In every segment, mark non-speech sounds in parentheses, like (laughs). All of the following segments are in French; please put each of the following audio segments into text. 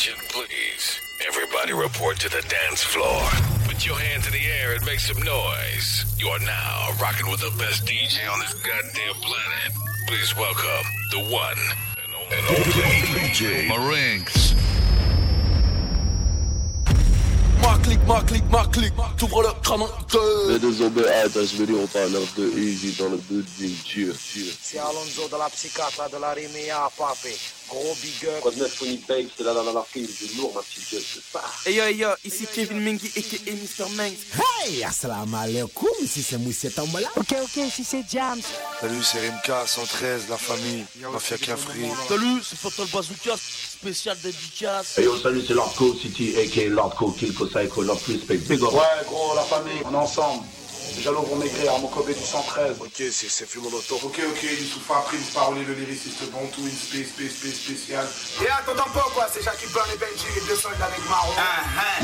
Attention, please. Everybody report to the dance floor. Put your hands in the air and make some noise. You are now rocking with the best DJ on this goddamn planet. Please welcome the one and only (laughs) DJ Marinx. Ma clique, ma clique, ma clique, t'ouvres le crâne Les deux hommes, attends, je vais dire, on parle de Easy dans le building, cheer, cheer. C'est Alonso de la psychiatre de la Rimea, papé. Gros big up. Quoi de neuf, Banks, c'est là, là, là, la fille du lourd, ma petite gueule, c'est ça. Hey yo, hey yo, ici Kevin Mengi aka Mr. Mangs. Hey, assalamu alaikum, ici c'est Moussiet Tambola. Ok, ok, ici c'est Jams. Salut, c'est Rimka, 113, la famille, Mafia Cafri. Salut, c'est Fatal Bazooka, spécial dédicace. Hey yo, salut, c'est Lordco City, aka Lordco, Kilko Psycho, Lord Respect, big up. Ouais, gros, la famille, on est ensemble. Jalo vont maigrir, Armokobé du 113. Ok, c'est Fumonoto. Ok, ok, Youssoufa, Prince, Paroli, le lyriciste bon, tout une space, space, space spécial. Et attends pas quoi, c'est Jackie Brown et Benji, les deux soldats avec Marron.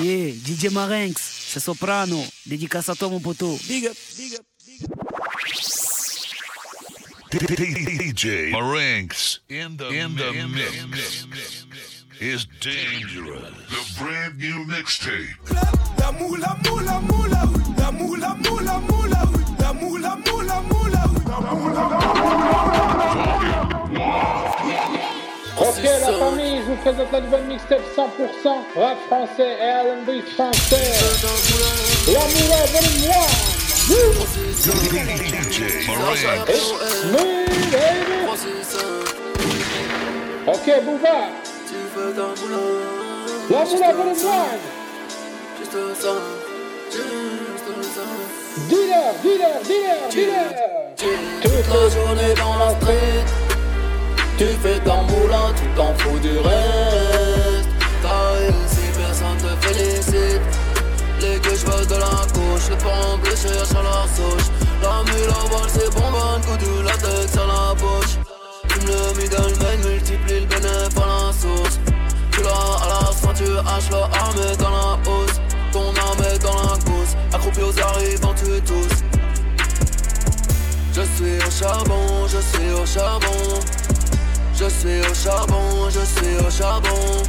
Yeah, DJ Marinx, c'est Soprano. Dédicace à toi mon poteau. Big up, big up, big up. DJ Marinx in the, in the mix is dangerous. The brand new mixtape. La moula, moula, moula, oui. La moula, moula, moula, oui. La moula, moula, moula, oui. La moula, Ok la famille, je vous présente la nouvelle mixtape 100% rap français et R&B français. La moula volume 1. DJ Marinx. It's me baby. Ok La 1. Dealer, dealer, dealer, dealer. Toute la journée dans la street Tu fais ton moulin, tu t'en fous du reste T'as réussi, personne te félicite Les que je de la couche Le pont bleu cherche à la souche La mule à voile c'est bonbonne Coup du latex à la bouche le middleman multiplie le bénéfice hache la arme dans la hausse Ton arme est dans la course Accroupi aux arrivants tu tous je suis au charbon, je suis au charbon. Je suis au charbon, je suis au charbon.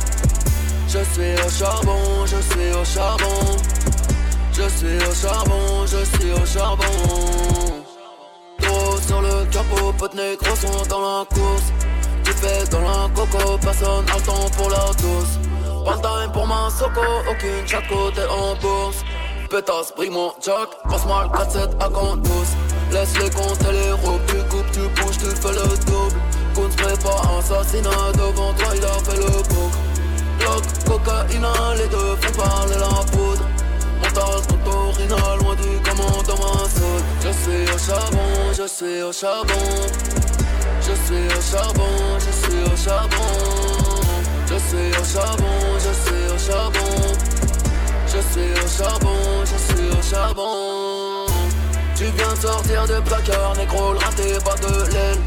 Je suis au charbon, je suis au charbon. Je suis au charbon, je suis au charbon. Trop sur le capot, potes négros sont dans la course. Tu fais dans la coco, personne a le temps pour la douce. Time pour ma soco, aucune chatte côté en bourse. Pétasse, pris mon jack, passe-moi le 4-7 à compte douce. Laisse les comptes et les robes, tu coupes, tu bouges, tu fais le double. Qu'on se prépare assassinat devant toi, il a fait le bouc. Bloc, cocaïna, les deux font parler la poudre. Montage, motorina, loin du commandant Massoud. Je suis au charbon, je suis au charbon. Je suis au charbon, je suis au charbon. Je suis au charbon, je suis au charbon. Je suis au charbon, je suis au charbon. Tu viens sortir de placard, négro, le raté, pas de l'aile.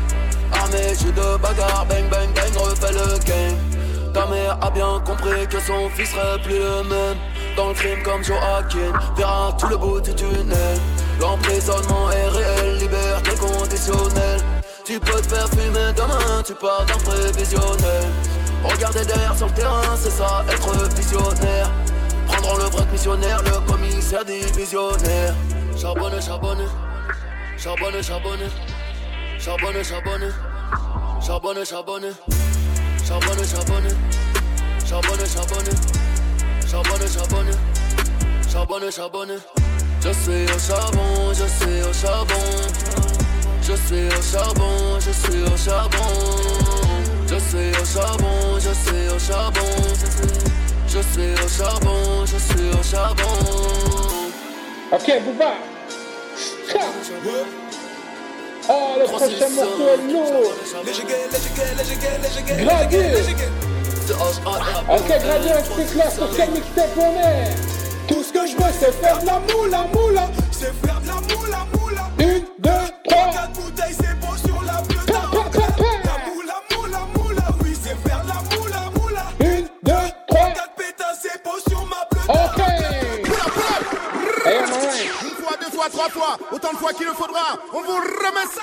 Armé, jus de bagarre, bang bang bang, refais le game. Ta mère a bien compris que son fils serait plus le même. Dans le crime comme Joaquin, verra tout le bout du tunnel. L'emprisonnement est réel, liberté conditionnelle. Tu peux te faire fumer demain, tu pars d'un prévisionnel. Regarder derrière sur le terrain, c'est ça, être visionnaire. Prendront le vrai missionnaire, le commissaire divisionnaire. Charbonne, charbonne, charbonne, charbonne, charbonne, charbonne, charbonne, charbonne, charbonne, charbonne, charbonne, charbonne, charbonne, charbonne, charbonne, charbonne. Je suis au charbon, je suis au charbon, je suis au charbon, je suis au charbon, je suis au charbon, je suis au charbon, je suis au charbon, je suis au charbon. Ok Bouba. Oh le prochain morceau est lourd. Gradure. Ok Gradure explique-leur sur quel mixtape on est. Tout ce que je veux, c'est faire de la moula, moula. C'est faire de la moula, moula. Une, deux, trois. Quatre bouteilles, OK Une fois, deux fois, trois fois, autant de fois qu'il le faudra, on vous remet ça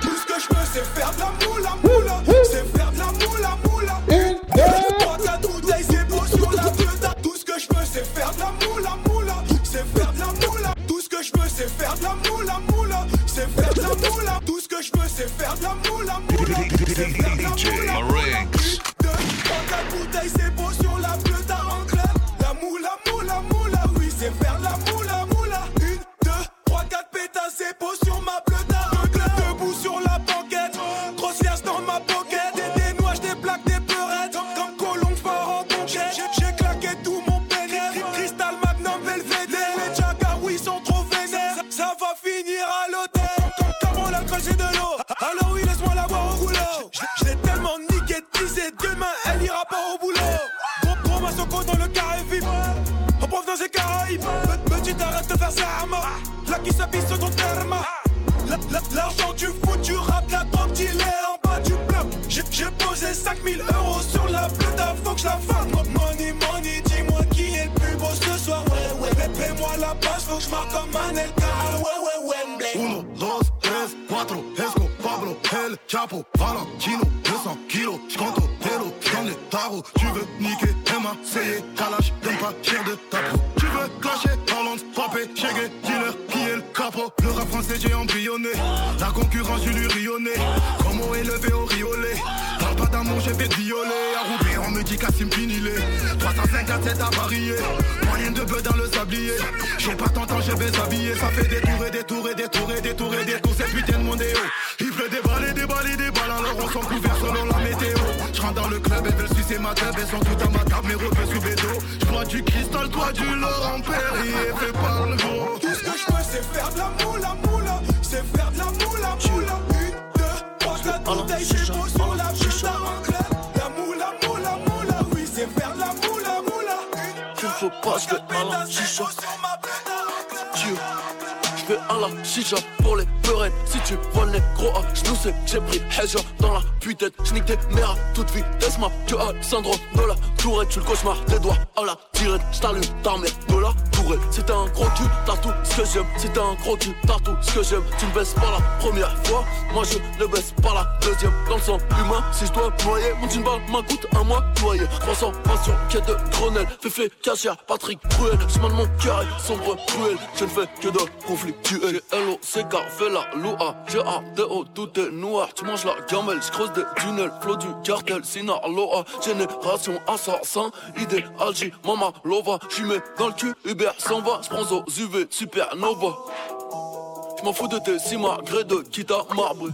Tout ce que je veux, c'est faire de la moula, moula, c'est faire de la moula, moula. Une, c'est la. Tout ce que je veux, c'est faire de la moula, moula, c'est faire de la moula. Tout ce que je veux, c'est faire de la moula, moula, c'est faire de la moula. Tout ce que je veux, c'est faire de la moula, moula, c'est faire de la moula. Mort. Là qui s'habille sur ton terme. La- la- L'argent du fou, tu rap la drogue, il est en bas du bloc. J'ai posé 5000 euros sur la plata, faut que je la fasse. Money, money, dis-moi qui est le plus beau ce soir. Ouais, ouais, paie-moi la base, faut que je marque comme un El Cal. Ouais, ouais, Wembley. Uno, dos, tres, cuatro, Esco, Pablo, El Chapo, Valentino, j'ai embryonné, la concurrence, j'ai lui rionné. Comment élevé au riolet, parle pas d'amour, j'ai fait violer. À Roubaix, on me dit Cassim Pinilé, 357 à parier, moyen de bœuf dans le sablier. J'ai pas tant temps, je vais s'habiller, ça fait des tours et des tours et des tours et des tours et des c'est putain de mondéo. Il pleut des balles et des balles et des balles, alors on s'en couvert selon la météo. Dans le club, elles veulent sucer ma tête, elles sont toutes à ma table, mes repères sous bédo. Je bois du cristal, toi du Laurent Perrier, fais pas le gros. Tout ce que je veux, c'est faire de la moula, moula. C'est faire de la moula, moula. Une, deux, trois, quatre bouteilles, c'est beau sur la bleue d'Aranclette. La moula, moula, moula, oui, c'est faire de la moula, moula. Une, Tu faut pas, je vais à la chicha. Tu Je vais à la chicha pour les. Si tu vois les gros A, je nous sais que j'ai pris Hedja dans la putain. Je nique tes mères à toute vitesse. Ma que à syndrome de la tourette. Tu le cauchemar des doigts à la tirette. J't'allume ta mère de la tourette. C'est un gros cul, t'as ce que j'aime. C'est un gros cul, t'as ce que j'aime. Tu ne baisses pas la première fois. Moi je ne baisse pas la deuxième. Dans le sang humain, si je dois noyer, mon jean balle m'coûte un mois noyer. 300 passion, quête de Grenelle. Féfé, cachère, Patrick Cruel. Chemin de mon cœur sombre, cruel. Je ne fais que de conflictuel. L-O-C-K, fais la loua. G-A-D-O, tout est noir. Tu manges la gamelle, je creuse des tunnels. Flot du cartel, Sinaloa. Génération assassin, idéalgie, mama lova. J'y mets dans le cul, Uber s'en va. J'prends aux UV, supernova. J'm'en fous de tes si gré de à marbre.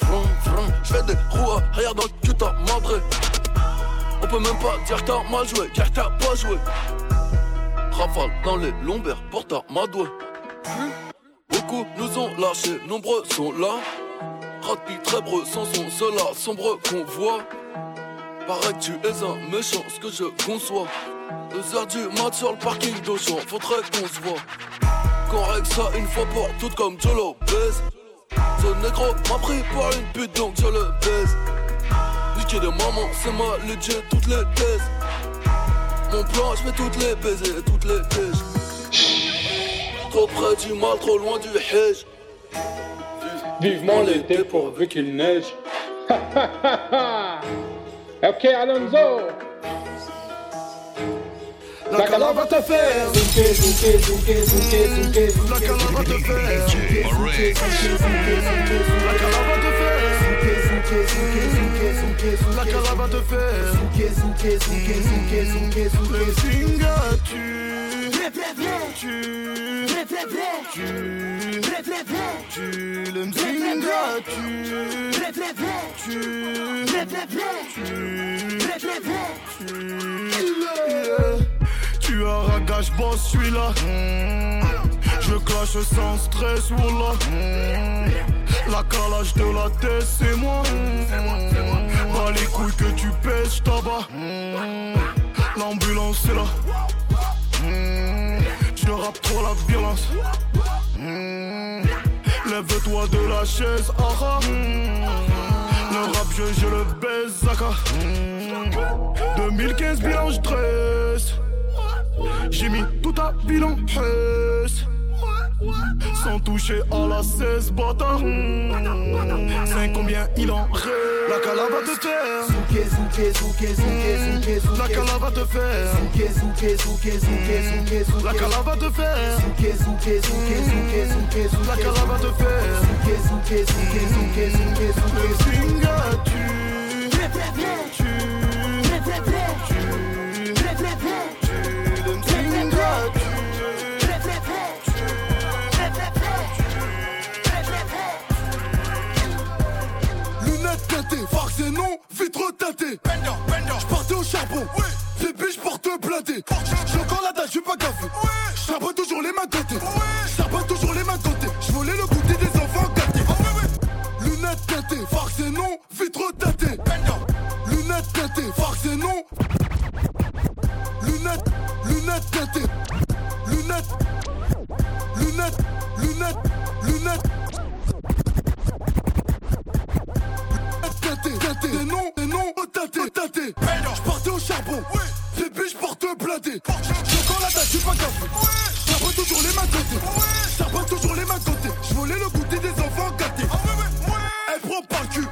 Vroom, vroom. J'fais des roues arrière dans le cul, t'as madré. On peut même pas dire que t'as mal joué, car t'as pas joué. Rafale dans les lombaires, porte à ma doigt. Beaucoup nous ont lâchés, nombreux sont là. Rapide, très breux, sans son cela, sombre qu'on voit. Paraît que tu es un méchant, ce que je conçois. Deux heures du mat sur le parking d'Auchan, faudrait qu'on se voit. Qu'on règle ça une fois pour toutes comme Jolo baise. Ce négro m'a pris pour une pute donc je le baise. Niquer de maman, c'est ma legit, toutes les thèses. Mon plan, je toutes les baiser, toutes les tèches. Trop près du mal, trop loin du hedge. Vivement l'été pourvu qu'il neige. ok, Alonso. La cala va te faire zouker, zouker, zouker, zouker, zouker. La cala va te faire La cala va te faire. Zouker, zouker, zouker, zouker, zouker, zouker. La cala va te faire zouker, zouker, zouker, zouker, zouker, zouker. Le singa tu, tu, tu, tu, le tu, tu, tu, tu, tu as ragage boss celui-là Je clash sans stress Wallah La calage de la tête c'est moi Les couilles que tu pèses j't'abats L'ambulance c'est là. Je rappe trop la violence. Lève-toi de la chaise ah. Le rap je, je le baise Zaka. 2015 bilan je dresse. J'ai mis tout à bilan presse Sans toucher à la 16 bâtard C'est combien il en reste La cala va te faire Zouké, zouké, zouké, zouké, zouké, zouké. La cala va te faire Zouké, zouké, zouké, zouké, zouké, zouké. La cala va te faire Zouké, zouké, zouké, zouké, zouké, zouké. La cala va te faire Zouké, zouké, zouké, zouké, zouké, zouké. Tâter. Je partais au charbon. Les biches portent blindé. J'ai encore la dalle, je pas gaffé. Je pas toujours les mains côté. Je pas toujours les mains côté. Je le goûter des enfants gâtés. Lunettes teintées, farce et non, vitre teintée. Lunettes teintées, farce et non. Lunettes, lunettes teintées. Lunettes, lunettes, lunettes, lunettes. Tâté, tâté, des noms, des noms, tâté, tâté. Je au charbon, les biches portent blindé. Encore la tête, je suis pas. Ça va toujours les mains côté. Va toujours les mains côté. Je volais le goûter des enfants gâtés. Elle prend par le cul,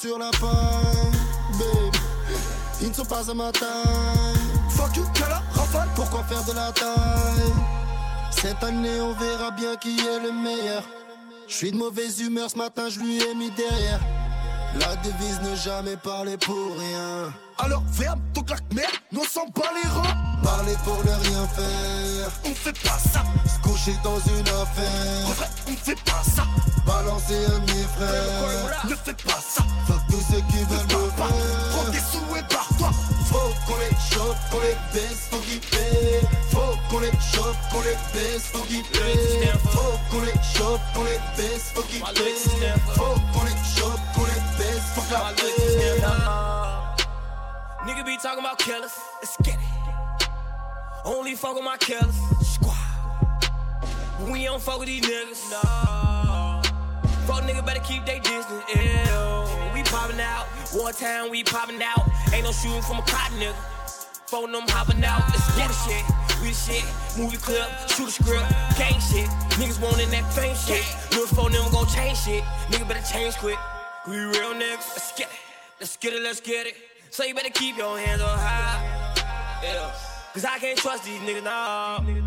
sur la paille. Babe, ils ne sont pas à ma taille. Fuck you, Kala, rafale. Pourquoi faire de la taille? Cette année, on verra bien qui est le meilleur. Je suis de mauvaise humeur ce matin, je lui ai mis derrière. La devise ne jamais parler pour rien. Alors ferme claque merde, nous on s'en bat les reins. Parler pour ne rien faire. On fait pas ça. Se coucher dans une En affaire. vrai, on fait pas ça. Balancer un mes frères. Ne fais pas ça. Fuck tous ceux qui veulent me Pas. Prends faire. tes sous et barre-toi. Faut qu'on les chope, qu'on les baisse, faut qu'ils paient. Faut qu'on les chope, qu'on les baisse, faut qu'ils paient. Faut qu'on les chope, qu'on les baisse, faut qu'ils paient. Faut qu'on les chope, qu'on les baisse, faut paix. Nigga be talking about killers. Let's get it. Only fuck with my killers. Squad. We don't fuck with these niggas. No. Fuck nigga better keep they distance. Ew. We popping out. One time we popping out. Ain't no shooting from a cotton nigga. Phone them hopping out. Let's get the shit. We the shit. Movie clip. Shoot a script. Gang shit. Niggas wantin' that fame shit. Little phone them gon' change shit. Nigga better change quick. We real niggas. Let's get it. Let's get it. Let's get it. So you better keep your hands up high. Yeah. Cause I can't trust these niggas, get it.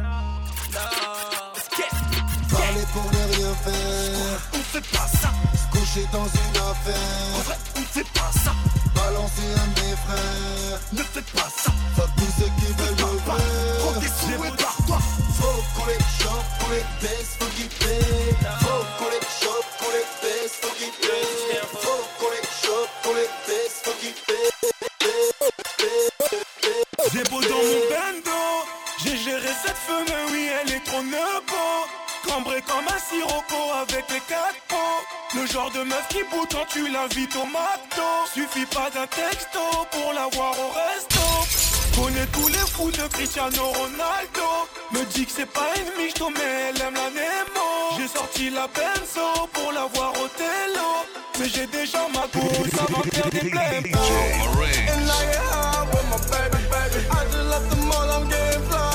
Parler pour ne rien faire. On fait pas ça. Se coucher dans une En affaire. vrai, on fait pas ça. Balancer un de mes frères. Ne fais pas ça. Fuck tous ceux qui veulent me Pas. Prends tes faire. sous et barre-toi. Faut qu'on les chope, qu'on les baisse, faut qu'ils paient. Faut qu'on les chope, qu'on les J'ai beau dans mon bendo, j'ai géré cette femme, oui elle est trop nebo Cambré comme un sirocco avec les quatre pots. Le genre de meuf qui bout quand tu l'invites au McDo. Suffit pas d'un texto pour la voir au resto. Connais tous les fous de Cristiano Ronaldo. Me dit que c'est pas une michto mais elle aime la Nemo. J'ai sorti la benzo pour la voir au télo. Mais j'ai déjà ma go, ça va faire des blèmes My baby, baby. I just left the mall, I'm getting fly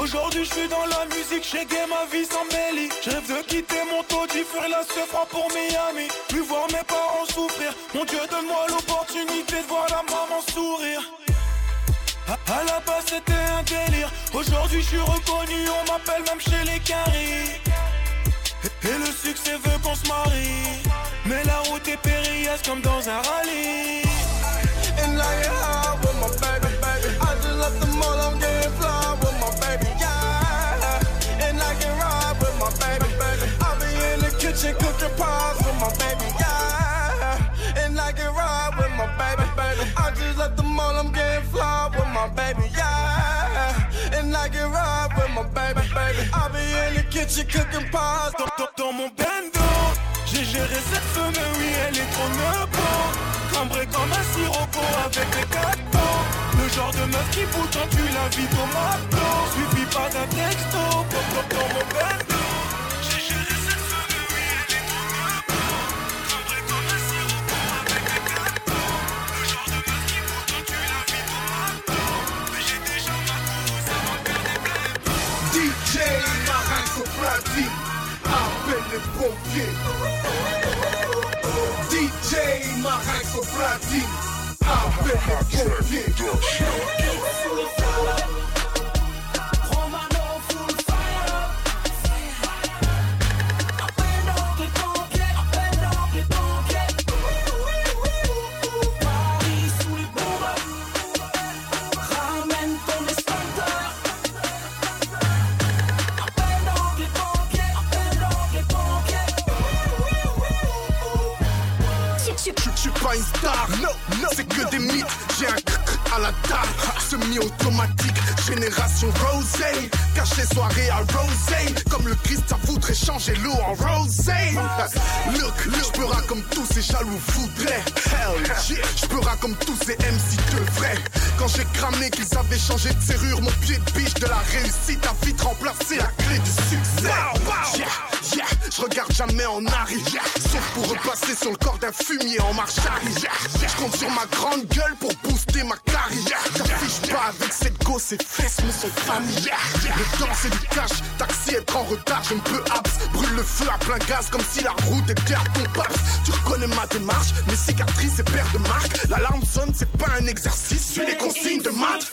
Aujourd'hui je suis dans la musique, j'ai gay ma vie sans mêlie Je rêve de quitter mon taudis, faire la se fera pour Miami. Plus voir mes parents souffrir. Mon Dieu donne-moi l'opportunité de voir la maman sourire. À la base c'était un délire. Aujourd'hui je suis reconnu On m'appelle même chez les caries Et le succès veut qu'on se marie. Mais la route est périlleuse comme dans un rallye cooking pies with my baby, yeah. And I can ride with my baby, baby. I just left the mall, I'm getting fly with my baby, yeah. And I can ride with my baby, baby. I be in the kitchen cooking pies. dans, dans- dans mon bendo J'ai géré cette femme, oui elle est trop nebo Cambré comme un sirocco avec des gâteaux Le genre de meuf qui quand tu l'invites au McDo Suivi pas d'un texto, pop pop dans mon bendo deep. I've been and broke. DJ Marek for I've been. Semi-automatique, génération rosé. Caché soirée à rosé, comme le Christ, ça voudrait changer l'eau en rosé. Look, look, comme tous ces jaloux voudraient. Hell yeah, je peux comme tous ces MC devraient. Quand j'ai cramé qu'ils avaient changé de serrure, mon pied de biche de la réussite a vite remplacé la clé du succès. Yeah, je regarde jamais en arrière, sauf pour repasser sur le corps d'un fumier en marche arrière. Je compte sur ma grande gueule pour booster ma carrière. J'affiche pas avec cette gosse, ses fesses me sont familières. Le temps c'est du cash, taxi être en retard, je me peux abs. Brûle le feu à plein gaz comme si la route à ton passe. Tu reconnais ma démarche, mes cicatrices et paires de marques. L'alarme sonne, c'est pas un exercice, suis les consignes de maths.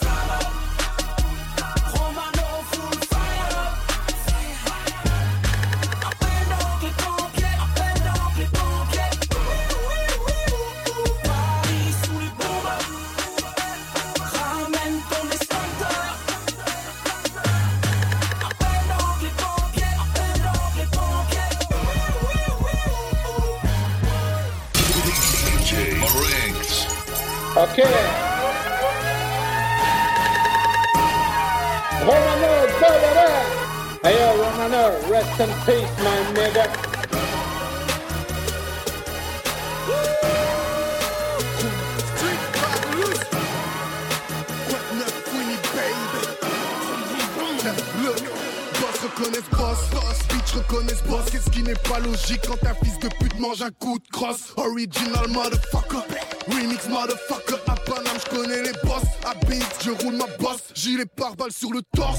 Ok. Romano, da-da-da. Hey yo, Romano, rest in peace, my nigga. Boss reconnaissent boss, boss, bitch reconnaissent boss. Qu'est-ce qui n'est pas logique quand un fils de pute mange un coup de crosse? Original motherfucker, remix motherfucker. À Paname, je connais les boss. À Beat, je roule ma bosse. Gilet pare-balles sur le torse.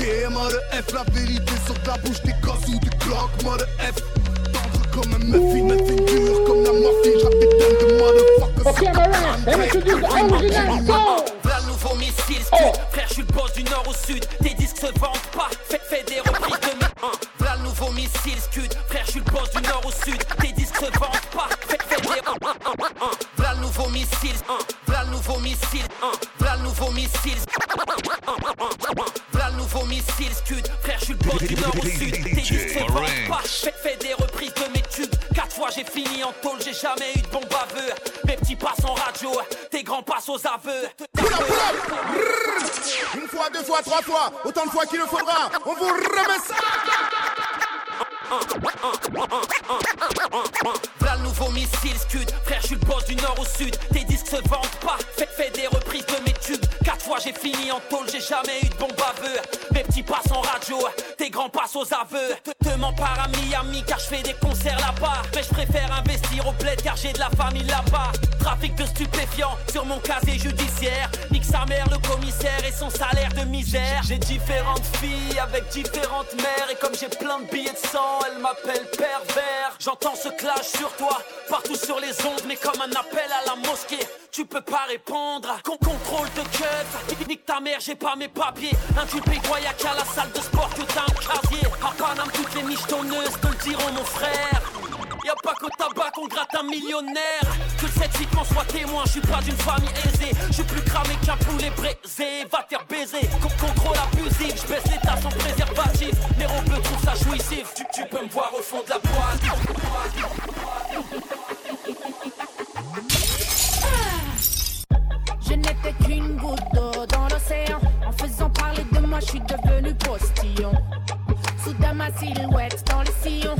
Yeah, mode F, la vérité sur la bouche des gosses ou du clock. Mode F, tendre comme un muffin, muffin dur comme la morphine. Tonnes de motherfuckers. Ok, me introduce the original. Nouveau missile scud. Frère je suis le boss du nord au sud. Tes disques se vendent pas. Fais, fais des reprises de mes hein. V'là le nouveau missile scud. Frère je suis le boss du nord au sud. Tes disques se vendent pas. Fais, fais des. V'là le nouveau missile. V'là le nouveau missile. V'là le nouveau missile V'là le nouveau missile scud. Frère je suis le boss du nord au sud. Tes disques se vendent pas. Fais, fais des reprises de mes tubes J'ai fini en tôle J'ai jamais eu de bon baveux Mes petits passent en radio Tes grands passent aux aveux Une fois, deux fois, trois fois, autant de fois qu'il le faudra. On vous remet ça. V'là le nouveau missile scud Frère je suis le boss du nord au sud. Tes disques se vendent pas Fais, fais des reprises de mes tubes. Quatre fois j'ai fini en tôle J'ai jamais eu de bon baveux Mes petits passent en radio Tes grands passent aux aveux. Te, te pas à Miami Car je fais des concerts là-bas. Mais je préfère investir au bled Car j'ai de la famille là-bas. Trafic de stupéfiants Sur mon casier judiciaire. Nique sa mère le commissaire Et son salaire de misère. J'ai différentes filles Avec différentes mères Et comme j'ai plein de billets de sang Elle m'appelle pervers J'entends se clash sur toi, partout sur les ondes, mais comme un appel à la mosquée. Tu peux pas répondre, qu'on contrôle de keuf. Nique ta mère, j'ai pas mes papiers. Inculpé, qu'à la salle de sport que t'as un casier. À Paname, toutes les michetonneuses te le diront, mon frère. Y'a pas qu'au tabac qu'on gratte un millionnaire. Que cette vie qu'on soit témoin, je suis pas d'une famille aisée. Je suis plus cramé qu'un poulet braisé. Va faire baiser. Con- contrôle abusif, je baisse l'état sans préservatif. Mais on peut trouver ça jouissif. Tu, tu peux me voir au fond de la Je n'étais qu'une goutte d'eau dans l'océan. En faisant parler de moi, je suis devenu postillon. Soudain, ma silhouette dans le sillon.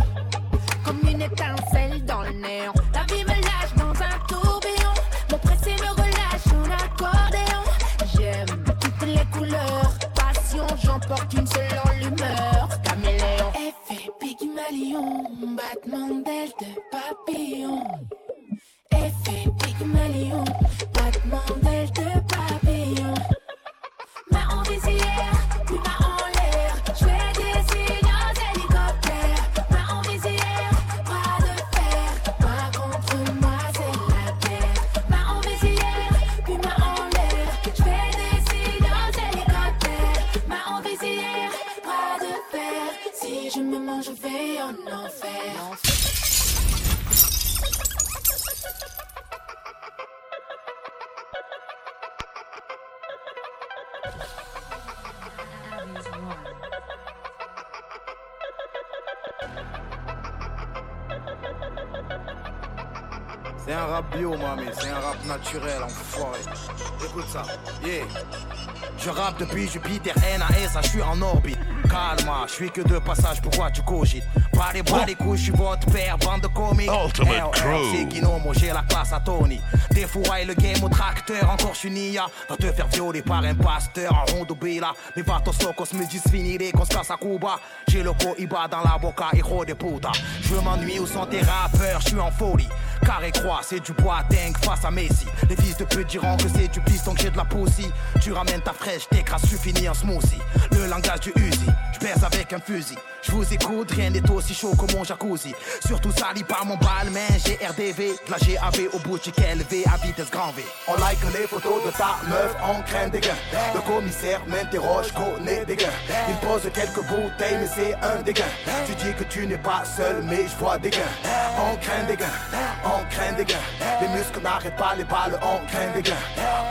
Je rappe depuis Jupiter, NAS, je suis en orbite. Calme, je suis que de passage, pourquoi tu cogites? Pas les bras les couilles, je suis votre père, bande de comiques. Ultimate LL, Crew. C'est Guinomo, j'ai la classe à Tony. Des fourrailles, le game au tracteur, encore je suis Nia. Va te faire violer par un pasteur en rondo bila. Mais va tos locos me disent finiré qu'on se casse à Cuba. J'ai le Iba dans la boca, héros de puta. Je m'ennuie où sont tes rappeurs, je suis en folie. Carré croix, c'est du bois dingue face à Messi. Les fils de pute diront que c'est du piston que j'ai de la poussie. Tu ramènes ta fraîche, t'écrases, tu finis en smoothie. Le langage du Uzi, je baise avec un fusil. Je vous écoute, rien n'est aussi chaud que mon jacuzzi. Surtout sali par mon balmain, j'ai RDV. De la GAV au bout du LV à vitesse grand V. On like les photos de ta meuf, on craint des gains. Le commissaire m'interroge, connaît des gains. Il pose quelques bouteilles, mais c'est un dégain. Tu dis que tu n'es pas seul, mais je vois des gains. On craint des gains, on craint des gains. Les muscles n'arrêtent pas les balles, on craint des gains.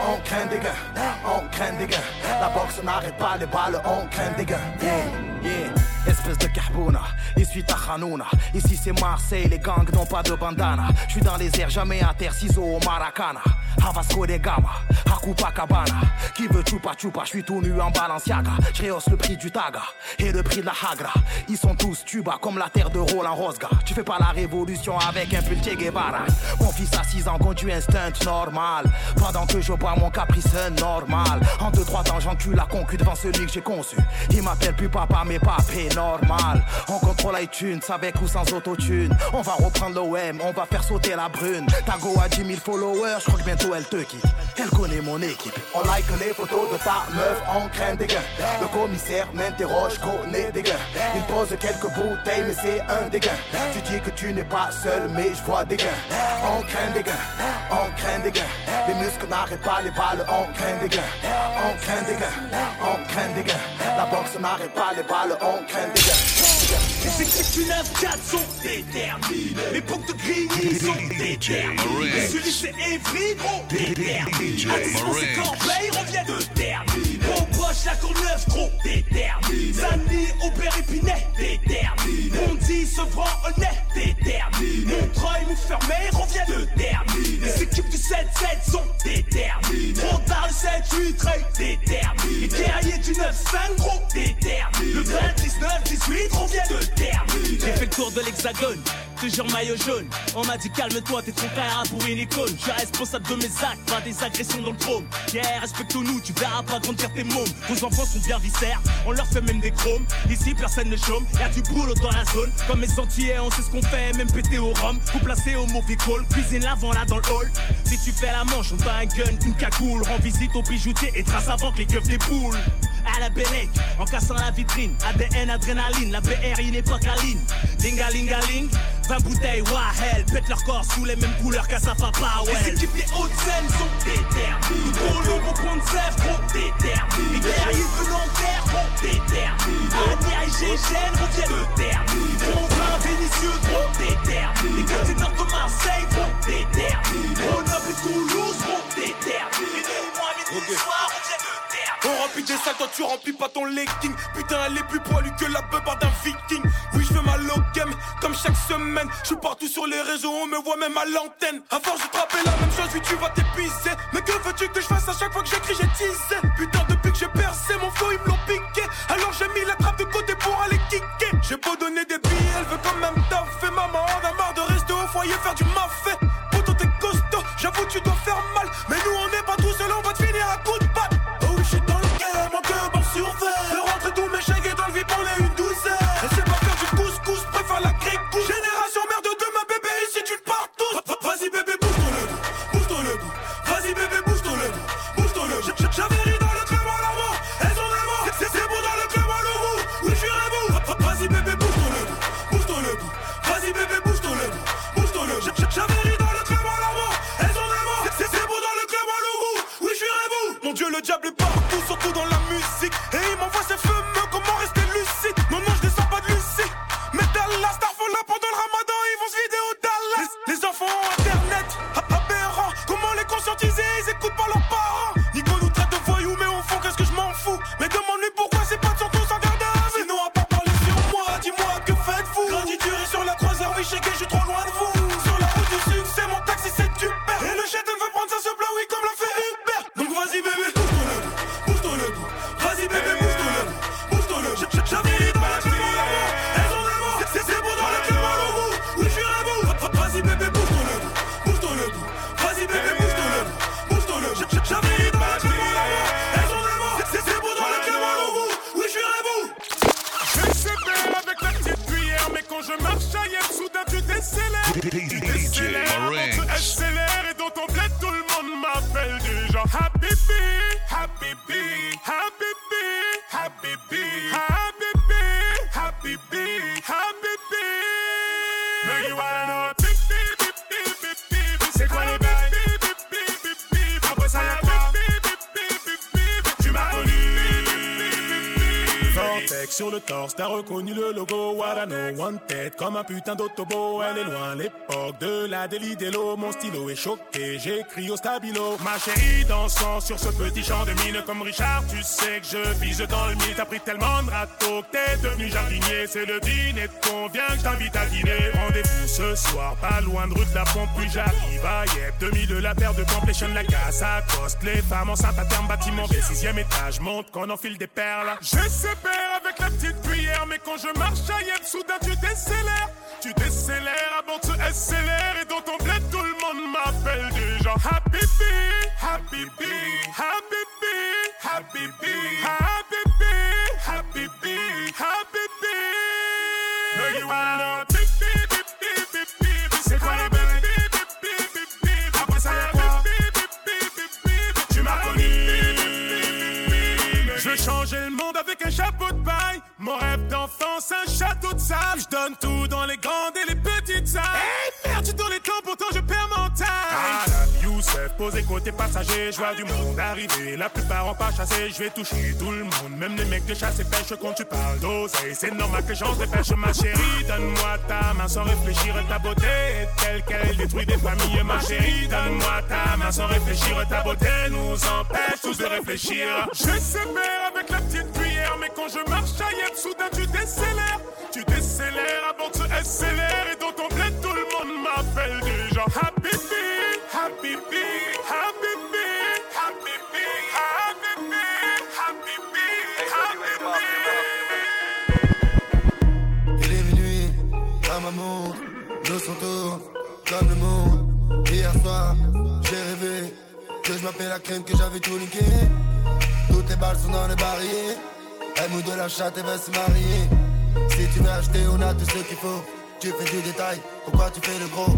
On craint des gains, on craint des gains. La boxe n'arrête pas les balles, on craint des gains. Yeah, yeah. Espèce de kahbouna, ici ta khanouna Ici c'est Marseille, les gangs n'ont pas de bandana Je suis dans les airs, jamais à terre, ciseaux au maracana Havasco de Gama, Hakupa Cabana. Qui veut chupa chupa, je suis tout nu en Balenciaga. Je le prix du taga et le prix de la hagra. Ils sont tous tuba comme la terre de Roland Rosga. Tu fais pas la révolution avec un pull Guevara. Mon fils a 6 ans conduit un stunt normal. Pendant que je bois mon caprice normal. En 2-3 temps j'encule la concu devant celui que j'ai conçu. Il m'appelle plus papa mais papé normal. On contrôle iTunes avec ou sans autotune. On va reprendre l'OM, on va faire sauter la brune. Tago a 10 000 followers, je crois que bientôt elle te quitte Elle connaît mon équipe On like les photos de ta meuf, on craint des gains. Le commissaire m'interroge, connaît des gains. Il pose quelques bouteilles, mais c'est un dégain. Tu dis que tu n'es pas seul, mais je vois des gains. On craint des gains, on craint des gains. Les muscles n'arrêtent pas les balles, on craint des gains. On craint des gains, on craint des gains. La boxe n'arrête pas les balles, on craint des gains. Les équipes du 9-4 sont déterminées. Les boucles de grigny sont déterminées. Celui c'est Evry, gros, déterminé. Attention, c'est Corbeil revient de terminer. Mon proche, la Courneuve, trop déterminé. Zani, Aubert, Épinay, déterminé. Bondy, Sevran, honnête, déterminé. Montreuil, Montfermeil revient de terminer. Les équipes du 7-7 sont déterminées. Rondard, le 7-8, très déterminé. Les guerriers du 9-5, gros, déterminé. Le 20-19-18 revient de terminer. J'ai fait le tour de l'hexagone, toujours maillot jaune. On m'a dit calme-toi, t'es trop carré pour une icône. Je suis responsable de mes actes, pas des agressions dans le trône. Yeah, respecte-nous, tu verras pas grandir tes mômes. Vos enfants sont bien viscères, on leur fait même des chromes. Ici, personne ne chôme, y'a du boulot dans la zone. Comme mes Antillais, on sait ce qu'on fait, même pété au rhum. Vous placez au mauvais call, cuisine l'avant là dans le hall. Si tu fais la manche, on t'a un gun, une cagoule. Rends visite au bijoutier et trace avant que les keufs des poules. À la Bellec, en cassant la vitrine. ADN, adrénaline, la BR, il n'est pas câline. Lingalingaling, 20 bouteilles, Wahel. Pète leur corps sous les mêmes couleurs qu'à sa papa, ouais. Les équipes des hautes scènes sont déterminées. Pour le bon point de sèvres, trop déterminés. Les guerriers volontaires, trop déterminés. Ania et Gégène reviennent de terme. Robin, Vénitieux, trop déterminés. Les quartiers nord de Marseille, trop déterminés. Grenoble et Toulouse, trop déterminés. Les mois, minuit, soir, reviennent. On remplit des salles, toi tu remplis pas ton legging. Putain elle est plus poilue que la beubare d'un viking. Oui je fais ma low game comme chaque semaine. Je suis partout sur les réseaux, on me voit même à l'antenne. Force de trapper la même chose, oui tu vas t'épuiser. Mais que veux-tu que je fasse à chaque fois que j'écris j'ai teasé. Putain depuis que j'ai percé mon flow ils me l'ont piqué. Alors j'ai mis la trappe de côté pour aller kicker. J'ai beau donner des billets, elle veut quand même taffer. Maman on a marre de rester au foyer faire du mafé. Poto t'es costaud, j'avoue tu dois faire mal. Mais nous on n'est pas tout seul, on va te finir à coups rentrer tous mes chèques et dans le vip on est reconnu le logo One tête comme un putain d'autobo Elle est loin l'époque de la délit d'Elo Mon stylo est choqué, j'écris au stabilo. Ma chérie dansant sur ce petit champ de mine Comme Richard, tu sais que je vise dans le mille. T'as pris tellement de râteaux que t'es devenu jardinier. C'est le dîner de convient que je t'invite à dîner. Rendez-vous ce soir, pas loin de rue de la pompe Puis j'arrive à Yep, 2000 la paire de complétion La casse à coste, les femmes enceintes à terme Bâtiment B, sixième étage, monte qu'on enfile des perles. Je sais faire avec la petite cuillère Mais quand je marche à Yep, soudain tu décélères. Tu décélères avant de se SLR Et dans ton bled tout le monde m'appelle déjà. Habibi, Habibi, Habibi, Habibi, Habibi, un château de sable Je donne tout dans les grandes et les petites salles. Hey merde, donnes les temps, pourtant je perds mon time. Ah, la Youssef, posé côté passager Je vois du monde arriver, la plupart ont pas chassé Je vais toucher tout le monde, même les mecs de chasse et pêche Quand tu parles d'oseille, c'est normal que j'en dépêche Ma chérie, donne-moi ta main sans réfléchir Ta beauté est telle qu'elle détruit des familles. Ma chérie, donne-moi ta main sans réfléchir Ta beauté nous empêche tous de réfléchir. Je sais faire avec la petite Mais quand je marche Yep, soudain tu décélères Tu décélères avant se SLR Et dans ton bled tout le monde m'appelle déjà Habibi, Habibi, Habibi, Habibi, Habibi, Habibi, Habibi Il est minuit, la maman, de son tour, comme le monde. Hier soir, j'ai rêvé que je m'appelle la crème, que j'avais tout niqué. Toutes les balles sont dans les barilles. Elle mouille de la chatte et va se marier. Si tu veux acheter, on a tout ce qu'il faut. Tu fais du détail, pourquoi tu fais le gros?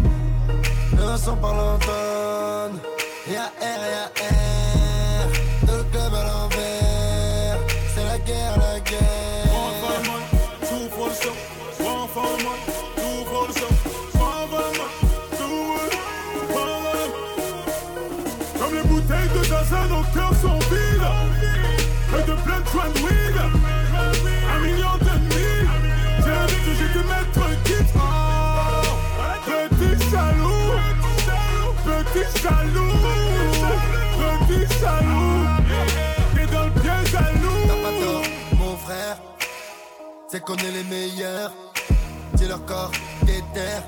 Le son par l'antenne, y'a R, y'a R. de de de. Un million d'ennemis. J'ai rêvé que j'ai dû mettre quitte. Oh, petit jaloux. Petit jaloux. Petit jaloux. T'es dans le piège jaloux. Mon frère. C'est qu'on est les meilleurs. C'est leur corps, des terres.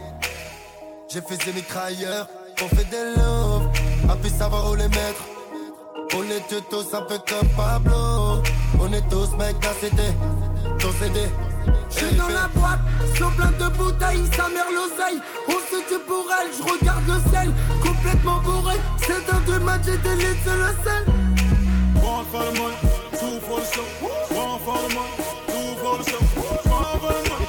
J'ai fait des mitrailleurs. On fait des love. A pu savoir où les mettre. On est tous un peu comme Pablo. On est tous mecs d'un CD. Ton CD. Je suis dans la boîte, sur plein de bouteilles, sa mère l'oseille. On se tue pour elle, je regarde le ciel, complètement bourré. C'est un deux match, j'ai délité le sel. One for the money, two for the show. One for the money, two for the show. One for the money,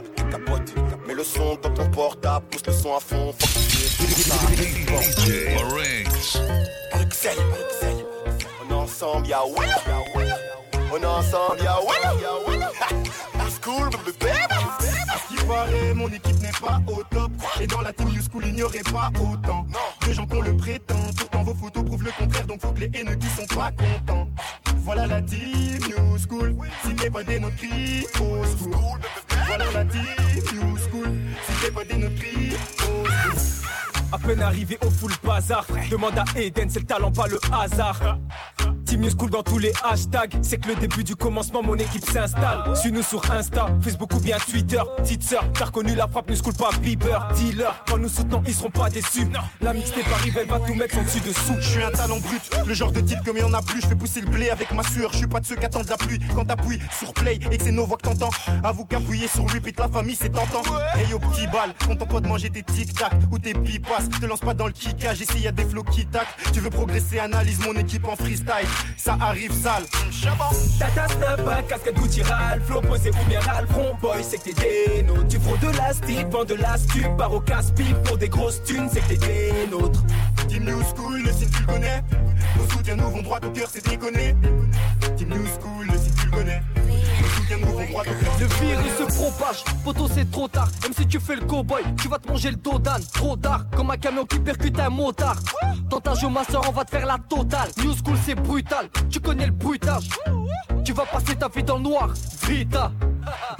décapotable, tu capotes. Mets le son dans ton portable, pousse le son à fond. Bruxelles, Bruxelles. On est ensemble, y'a Willa. On est ensemble, y'a Willa. (laughs) School, baby. Mon équipe n'est pas au top. Et dans la team New School, il n'y aurait pas autant de gens qu'on le prétend. Pourtant, vos photos prouvent le contraire, donc faut que les haineux qui sont pas contents. Voilà la team New School. Si t'es pas des nôtres, au school. Voilà la team New School. Si t'es pas des nôtres, school. À peine arrivé au full bazar, demande à Eden, c'est le talent, pas le hasard. Team New School dans tous les hashtags, c'est que le début du commencement, mon équipe s'installe. Suis-nous sur Insta, Facebook ou bien Twitter. Petite t'as reconnu la frappe New School, pas Bieber. Dealer, quand nous soutenons, ils seront pas déçus. La mixtape arrive, elle va tout mettre en dessus dessous. Je suis un talent brut, le genre de type comme il y en a plus. Je fais pousser le blé avec ma sueur. Je suis pas de ceux qui attendent la pluie. Quand t'appuies sur play et que c'est nos voix que t'entends, avoue qu'appuyer sur repeat la famille c'est tentant. Hey yo petit bal, content pas de manger tes tic tac ou tes pipas. Te lance pas dans le kickage, ici y a des flots qui tac. Tu veux progresser, analyse mon équipe en freestyle. Ça arrive sale. Tata snap, casquette Gucci Ralph, flow posé ou bien front boy, c'est que t'es des nôtres. Tu prends de l'astic, vends de l'astup, pars au casse-pipe pour des grosses thunes, c'est que t'es des nôtres. Team New School, le signe tu le connais. Nos soutiens nous vont droit au cœur, c'est déconné. Team New School, le signe tu le connais. Droit. Le virus se propage, poto c'est trop tard. Même si tu fais le cowboy, tu vas te manger le dos d'âne. Trop tard, comme un camion qui percute un motard. Dans ta jeu, ma soeur, on va te faire la totale. New school, c'est brutal, tu connais le bruitage. Tu vas passer ta vie dans le noir, Vita.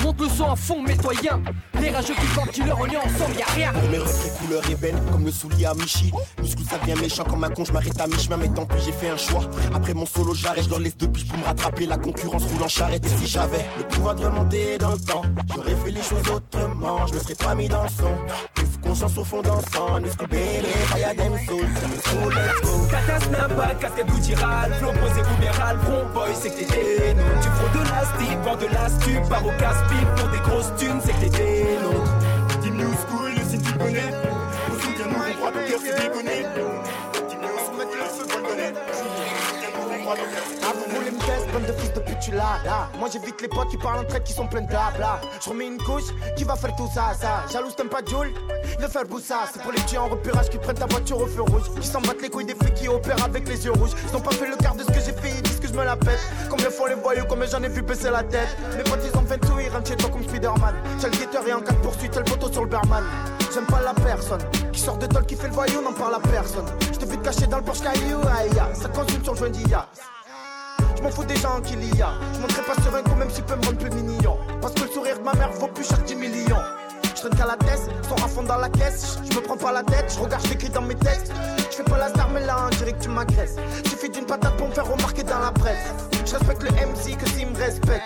Monte le son à fond, mets-toi-yen. Les rageux qui partent, tu leur on est ensemble, y'a rien. Mes reflets couleur ébène comme le soulier à Michi. Muscle ça devient méchant comme un con, je m'arrête à mi-chemin, mais tant pis j'ai fait un choix. Après mon solo, j'arrête, je leur laisse deux piges pour me rattraper. La concurrence roule en charrette. Et si j'avais le pouvoir de remonter dans le temps, j'aurais fait les choses autrement. Je me serais pas mis dans le son. Plus conscience au fond d'un sang. Nous bébé, fire soul. C'est le soul, let's go. Tata snap, casquette Gucci Ralph, flow posé Ralph, front boy, c'est que t'es des nôtres. Tu prends de l'astic, vends de l'astup, pars au casse-pipe pour des grosses thunes, c'est que t'es des nôtres. Team New School, le signe tu le connais. Nous vont droit au cœur, c'est déconné. Team New School, le le. Nos soutiens nous vont droit au cœur. Ah bande de fils de tu l'as là. Moi j'évite les potes qui parlent en traite qui sont pleins de blabla. Je remets une couche qui va faire tout ça ça. Jalouse t'aimes pas Il veut faire boussa C'est pour les petits en repérage qui prennent ta voiture au feu rouge. Qui s'en battent les couilles des flics qui opèrent avec les yeux rouges. Ils ont pas fait le quart de ce que j'ai fait Ils disent que je me la pète. Combien font les voyous Combien j'en ai vu baisser la tête? Mes potes ils ont fait tout Ils rentrent chez toi comme Spiderman. J'ai le guetteur et en cas de poursuite T'as le poteau sur le Berman J'aime pas la personne qui sort de tol qui fait le voyou n'en parle à personne. Je te vu te cacher dans le Porsche Caillou aïe Ça consume sur le joint m'en fous des gens qu'il y a. Je monterai pas sur un coup même s'il peut me rendre plus mignon. Parce que le sourire de ma mère vaut plus cher que 10 millions. Je traîne qu'à la tête, sans à dans la caisse. Je me prends pas la tête, je regarde, j'écris dans mes textes. Je fais pas la star, mais là on dirait que tu m'agresses. Suffit d'une patate pour me faire remarquer dans la presse. Je respecte le MC que s'il me respecte.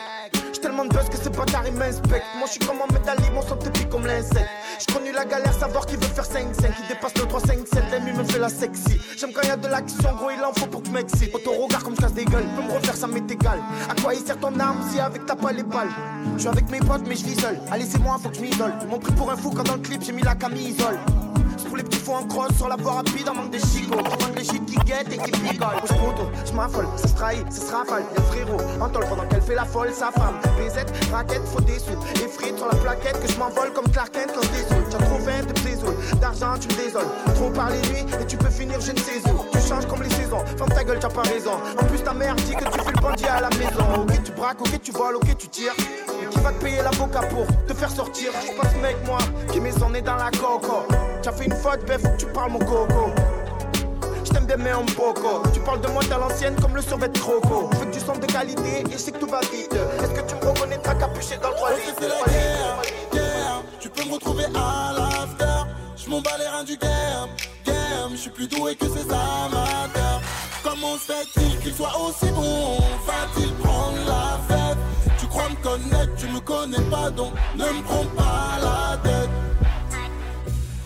Tellement de buzz que ces bâtards ils m'inspectent. Moi je suis comme un métallique, mon son te pique comme l'insecte. J'ai connu la galère, savoir qui veut faire 5-5, qui dépasse le 3-5-7. L'ennemi me fait la sexy. J'aime quand y a de l'action, gros, il en faut pour que m'excite. Auto regard comme je casse des gueules, peux me refaire, ça m'est égal. Quoi il sert ton arme si avec t'as pas les balles Je avec mes potes, mais je seul. Allez, c'est moi, faut que je m'isole. Ils m'ont pris pour un fou quand dans le clip j'ai mis la camisole. C'est pour les petits fous en crosse sur la voie rapide en manque de chicots. Qui les shit qui guettent et qui picole. Je poteau, je m'affole, ça se trahit, ça se rafale. Y'a frérot, en tol pendant qu'elle fait la folle, sa femme. BZ, raquette, faut des sous. Et frites sur la plaquette que je m'envole comme Clark Kent quand je. T'as trop faim de plaisir, d'argent tu me désoles. Trop parler nuit et tu peux finir je ne sais où. Tu changes comme les saisons, ferme ta gueule, t'as pas raison. En plus ta mère dit que tu fais le bandit à la maison. Ok tu braques, ok tu voles, ok tu tires. Qui va te payer l'avocat pour te faire sortir. Je passe mec moi qui met son nez dans la coco. T'as fait une faute, ben faut que tu parles mon coco. Je t'aime bien mais un poco Tu parles de moi à l'ancienne comme le survêt de croco Je veux que tu sens de qualité et je que tout va vite. Est-ce que tu me reconnaîtras capuché dans le 3 c'est la guerre, guerre. Tu peux me retrouver à l'after. Je bats les reins du game, game. Je suis plus doué que ces amateurs. Comment se fait-il qu'il soit aussi bon? Va-t-il prendre la fête? Crois me connaître, tu me connais pas donc ne me prends pas la tête.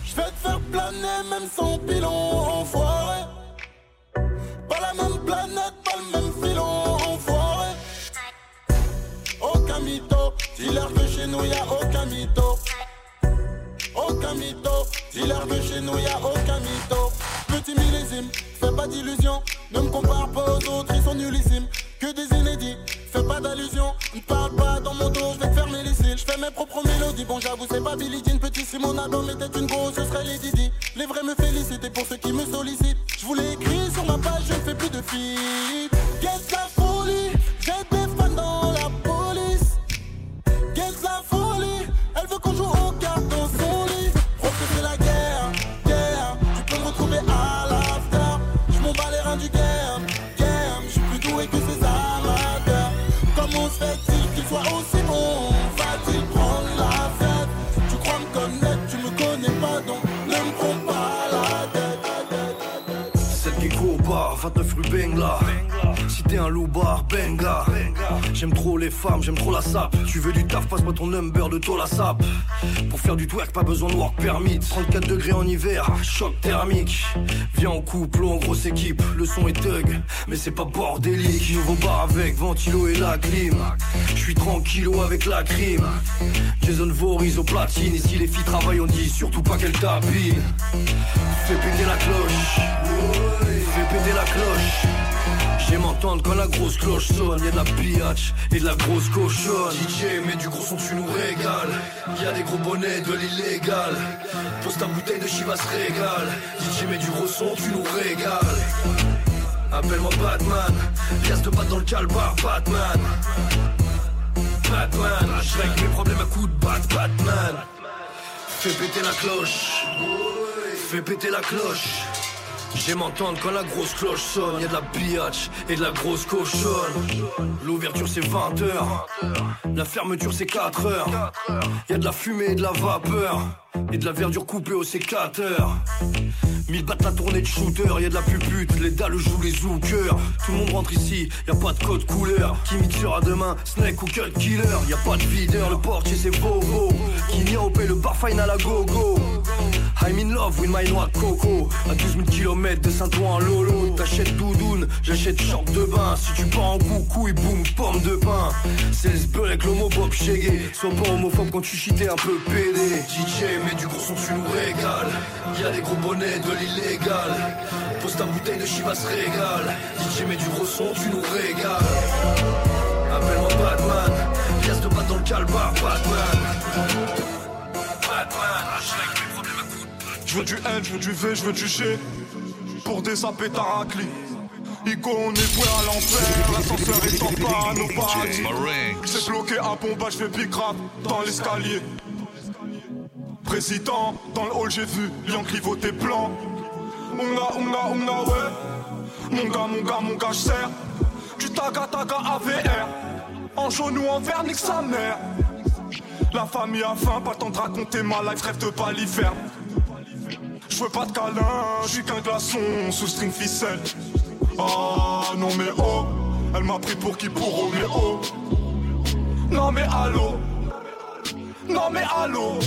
Je vais te faire planer même sans pilon enfoiré. Pas la même planète, pas le même filon enfoiré. Aucun mytho, dis-leur que chez nous y'a aucun mytho. Aucun mytho, dis-leur que chez nous y'a aucun mytho. Petit millésime, fais pas d'illusions Ne me compare pas aux autres, ils sont nullissimes Que des inédits, fais pas d'allusion. Ne parle pas dans mon dos, je vais te fermer les cils. Je fais mes propres mélodies, bon j'avoue c'est pas Billie Jean Petit Simon Adam était une grosse, ce serait les Didi Les vrais me félicitent et pour ceux qui me sollicitent Je voulais écrire sur ma page, je ne fais plus de feed. Qu'est-ce la folie, j'ai des fans dans la police. Qu'est-ce la folie, elle veut qu'on 29 rue Bengla. Si t'es un loubar, benga. J'aime trop les femmes, j'aime trop la sape. Tu veux du taf, passe-moi ton number de toi la sape. Pour faire du twerk, pas besoin de work permit. 34 degrés en hiver, choc thermique. Viens en couple ou en grosse équipe. Le son est thug, mais c'est pas bordélique. Nouveau bar avec ventilo et la clim. Je suis tranquillo avec la crime. Jason Voorhees au platine. Ici les filles travaillent, on dit surtout pas qu'elles tapinent. Fais péter la cloche Fais péter la cloche. J'aime entendre quand la grosse cloche sonne. Y'a de la pillage et de la grosse cochonne. DJ mais du gros son tu nous régales. Y'a des gros bonnets de l'illégal. Pose ta bouteille de Chivas régale. DJ mais du gros son tu nous régales. Appelle-moi Batman. De batte dans le calbar Batman. Batman. Je règle mes problèmes à coups de bat Batman. Fais péter la cloche. Fais péter la cloche J'aime entendre quand la grosse cloche sonne. Y'a de la biatch et de la grosse cochonne. L'ouverture c'est 20h La fermeture c'est 4h Y'a de la fumée et de la vapeur. Et de la verdure coupée au sécateur. Mille battent la tournée de shooter. Y'a de la pupute, les dalles jouent les zookers Tout le monde rentre ici, y'a pas de code couleur. Qui mixera demain, Snake ou Cut Killer? Y'a pas de videur, le portier c'est Bobo. Qui n'y a opé le bar final à gogo I'm in love with my noix coco. À 12 000 km de Saint-Ouen Lolo T'achètes doudoune, j'achète short de bain. Si tu pars en coucou et boum, pomme de pain. C'est le avec l'homo Bob Shaggy Sois pas homophobe quand tu chitais un peu pédé. DJ mais du gros son tu nous régales. Y'a des gros bonnets de l'illégal. Pose ta bouteille de Chivas régale. DJ mais du gros son tu nous régales. Appelle-moi Batman. Pièce de batte dans le calbar Batman Je veux du N, je veux du V, je veux du G. Pour des taracli Ico on est voué à l'enfer. L'ascenseur est en panne au paradis C'est bloqué à Bomba, je fais big rap dans l'escalier. Président, dans le hall j'ai vu Lion clivoter blanc. Onga, onga, onga, ouais. Mon gars, mon gars, mon gars, j'serre Du taga, taga, AVR En jaune ou en vert, nique sa mère. La famille a faim, pas le temps de raconter ma life Rêve de paliferne Je veux pas de câlin, j'suis qu'un glaçon Sous string ficelle Ah non mais oh Elle m'a pris pour qui pour Roméo Non mais allô. Non mais allô.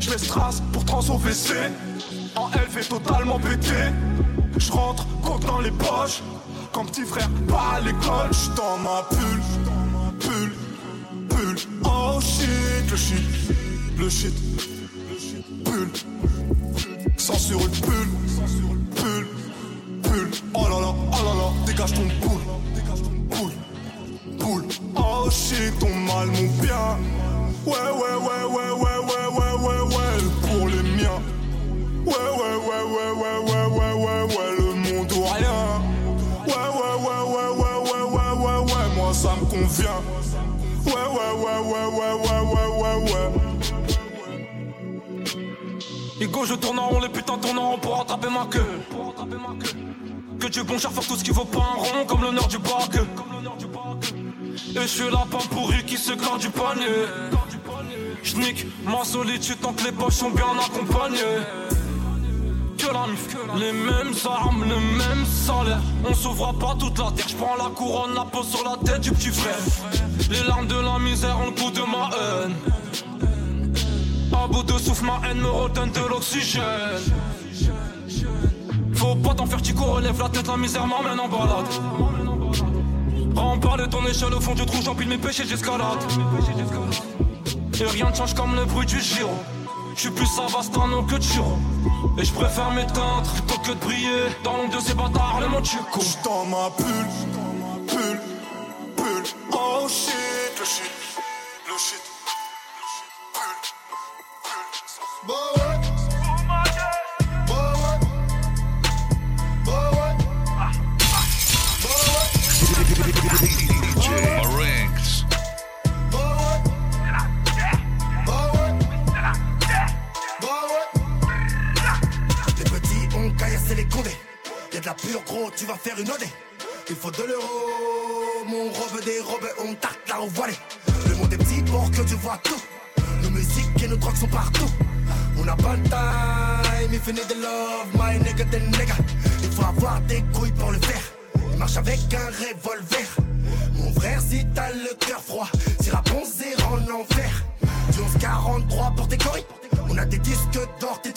Je laisse trace pour trans au WC En elle totalement pété. Je rentre, coque dans les poches. Comme petit frère, pas à l'école J'suis dans ma pull Pull, pull Oh shit, le shit, le shit Pull sur le pull, pull, pull. Oh là là, oh là là, dégage ton boule, dégage ton boule, boule. Oh shit, ton mal, mon bien. Ouais, ouais, ouais, ouais, ouais, ouais, ouais, ouais, ouais, pour les miens. Ouais, ouais, ouais, ouais, ouais, ouais, ouais, ouais, ouais, le monde ou rien. Ouais, ouais, ouais, ouais, ouais, ouais, ouais, ouais, ouais, moi ça me convient. Hugo, je tourne en rond, les putains tournent en rond pour rattraper ma queue. Que Dieu bon cher faire tout ce qui vaut pas un rond, comme l'honneur du bac. Et je suis la pas pourri qui se glande du panier. J'nique ma solitude tant que les poches sont bien accompagnées. Que la mif, les mêmes armes, le même salaire. On s'ouvre pas toute la terre. J'prends la couronne, la pose sur la tête du petit frère. Les larmes de la misère ont le goût de ma haine. Ma haine me redonne de l'oxygène. Faut pas t'en faire, Chico, relève la tête, la misère m'emmène en balade. Rempart de ton échelle au fond du trou, j'empile mes péchés, j'escalade. Et rien ne change comme le bruit du giro. J'suis plus Savastano que Chiro. Et je préfère m'éteindre plutôt que de briller dans l'ombre de ces bâtards, les mon chico. J'tends ma pull, pull, pull. Drogues sont partout. On n'a pas le time, you need the love, my nigga, then nigga. Il faut avoir des couilles pour le faire. Il marche avec un revolver. Mon frère, si t'as le cœur froid, c'est rap en enfer. Du 1143 pour tes coris. On a des disques d'or, t'es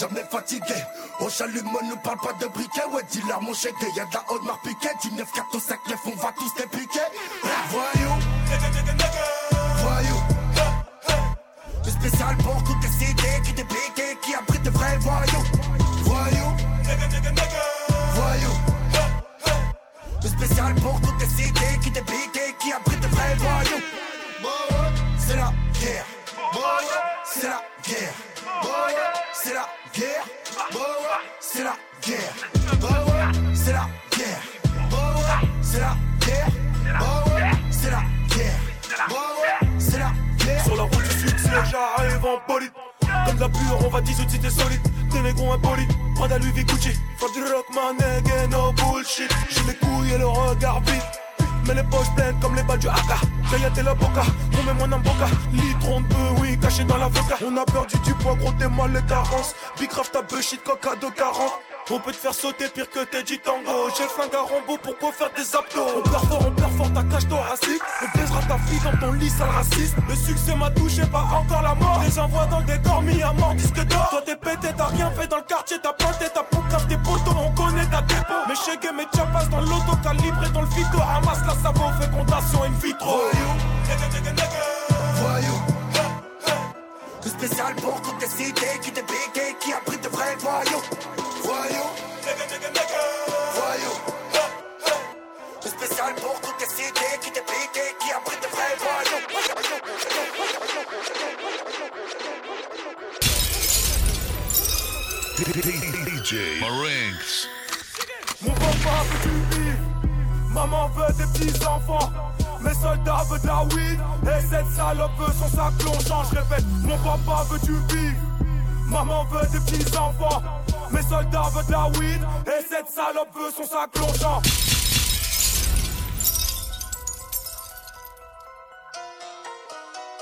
Jamais fatigué, au chalumeau ne parle pas de briquet. Ouais dealer mon chèque, y'a de la haute marque piquée. Du 9 4 au 5 9 on va tous les piquer. Voyou. Voyou. Le spécial pour toutes les idées qui dépiquent Qui abrite de vrais voyous. Voyou. Voyou. Le spécial pour toutes les idées qui dépiquent Qui abrite de vrais voyous. C'est la guerre. C'est la guerre. C'est la la pure, on va 18 t'es solide. Des négros impolis, Prada Louis V Gucci. Fuck du rock, ma nigga, no bullshit. J'ai les couilles et le regard vide. Mais les poches pleines comme les balles du haka Kayat et la boca, on met mon boca Litron de oui, caché dans l'avocat On a perdu du poids, gros t'es mal les carences Big craft ta bullshit, coca de 40 on peut te faire sauter pire que t'es du tango. J'ai le flingue à Rambo, pourquoi faire des abdos? On perd fort, on perd fort, ta cage thoracique On baisera ta fille dans ton lit, sale raciste. Le succès m'a touché, pas encore la mort. Les envoie dans le décor, mis à mort, disque d'or. Toi t'es pété, t'as rien fait dans le quartier T'as planté ta peau, tes poteaux, on connaît ta dépôt Mes chèques et mes chapas dans l'auto calibré dans le fico Ramasse la sabot, fécondation in vitro. Voyou. Le spécial pour toutes les cités qui t'es piqué Qui abrite de vrais voyous Voyou Le spécial pour toutes les cités qui t'es piqué Qui abrite de vrais DJ Marinx. Mon papa veut du vivre, maman veut des petits enfants. Mes soldats veulent de la weed. Et cette salope veut son sac plongeant. Je répète, mon papa veut du Maman veut des petits enfants Mes soldats veulent de la weed Et cette salope veut son sac plongeant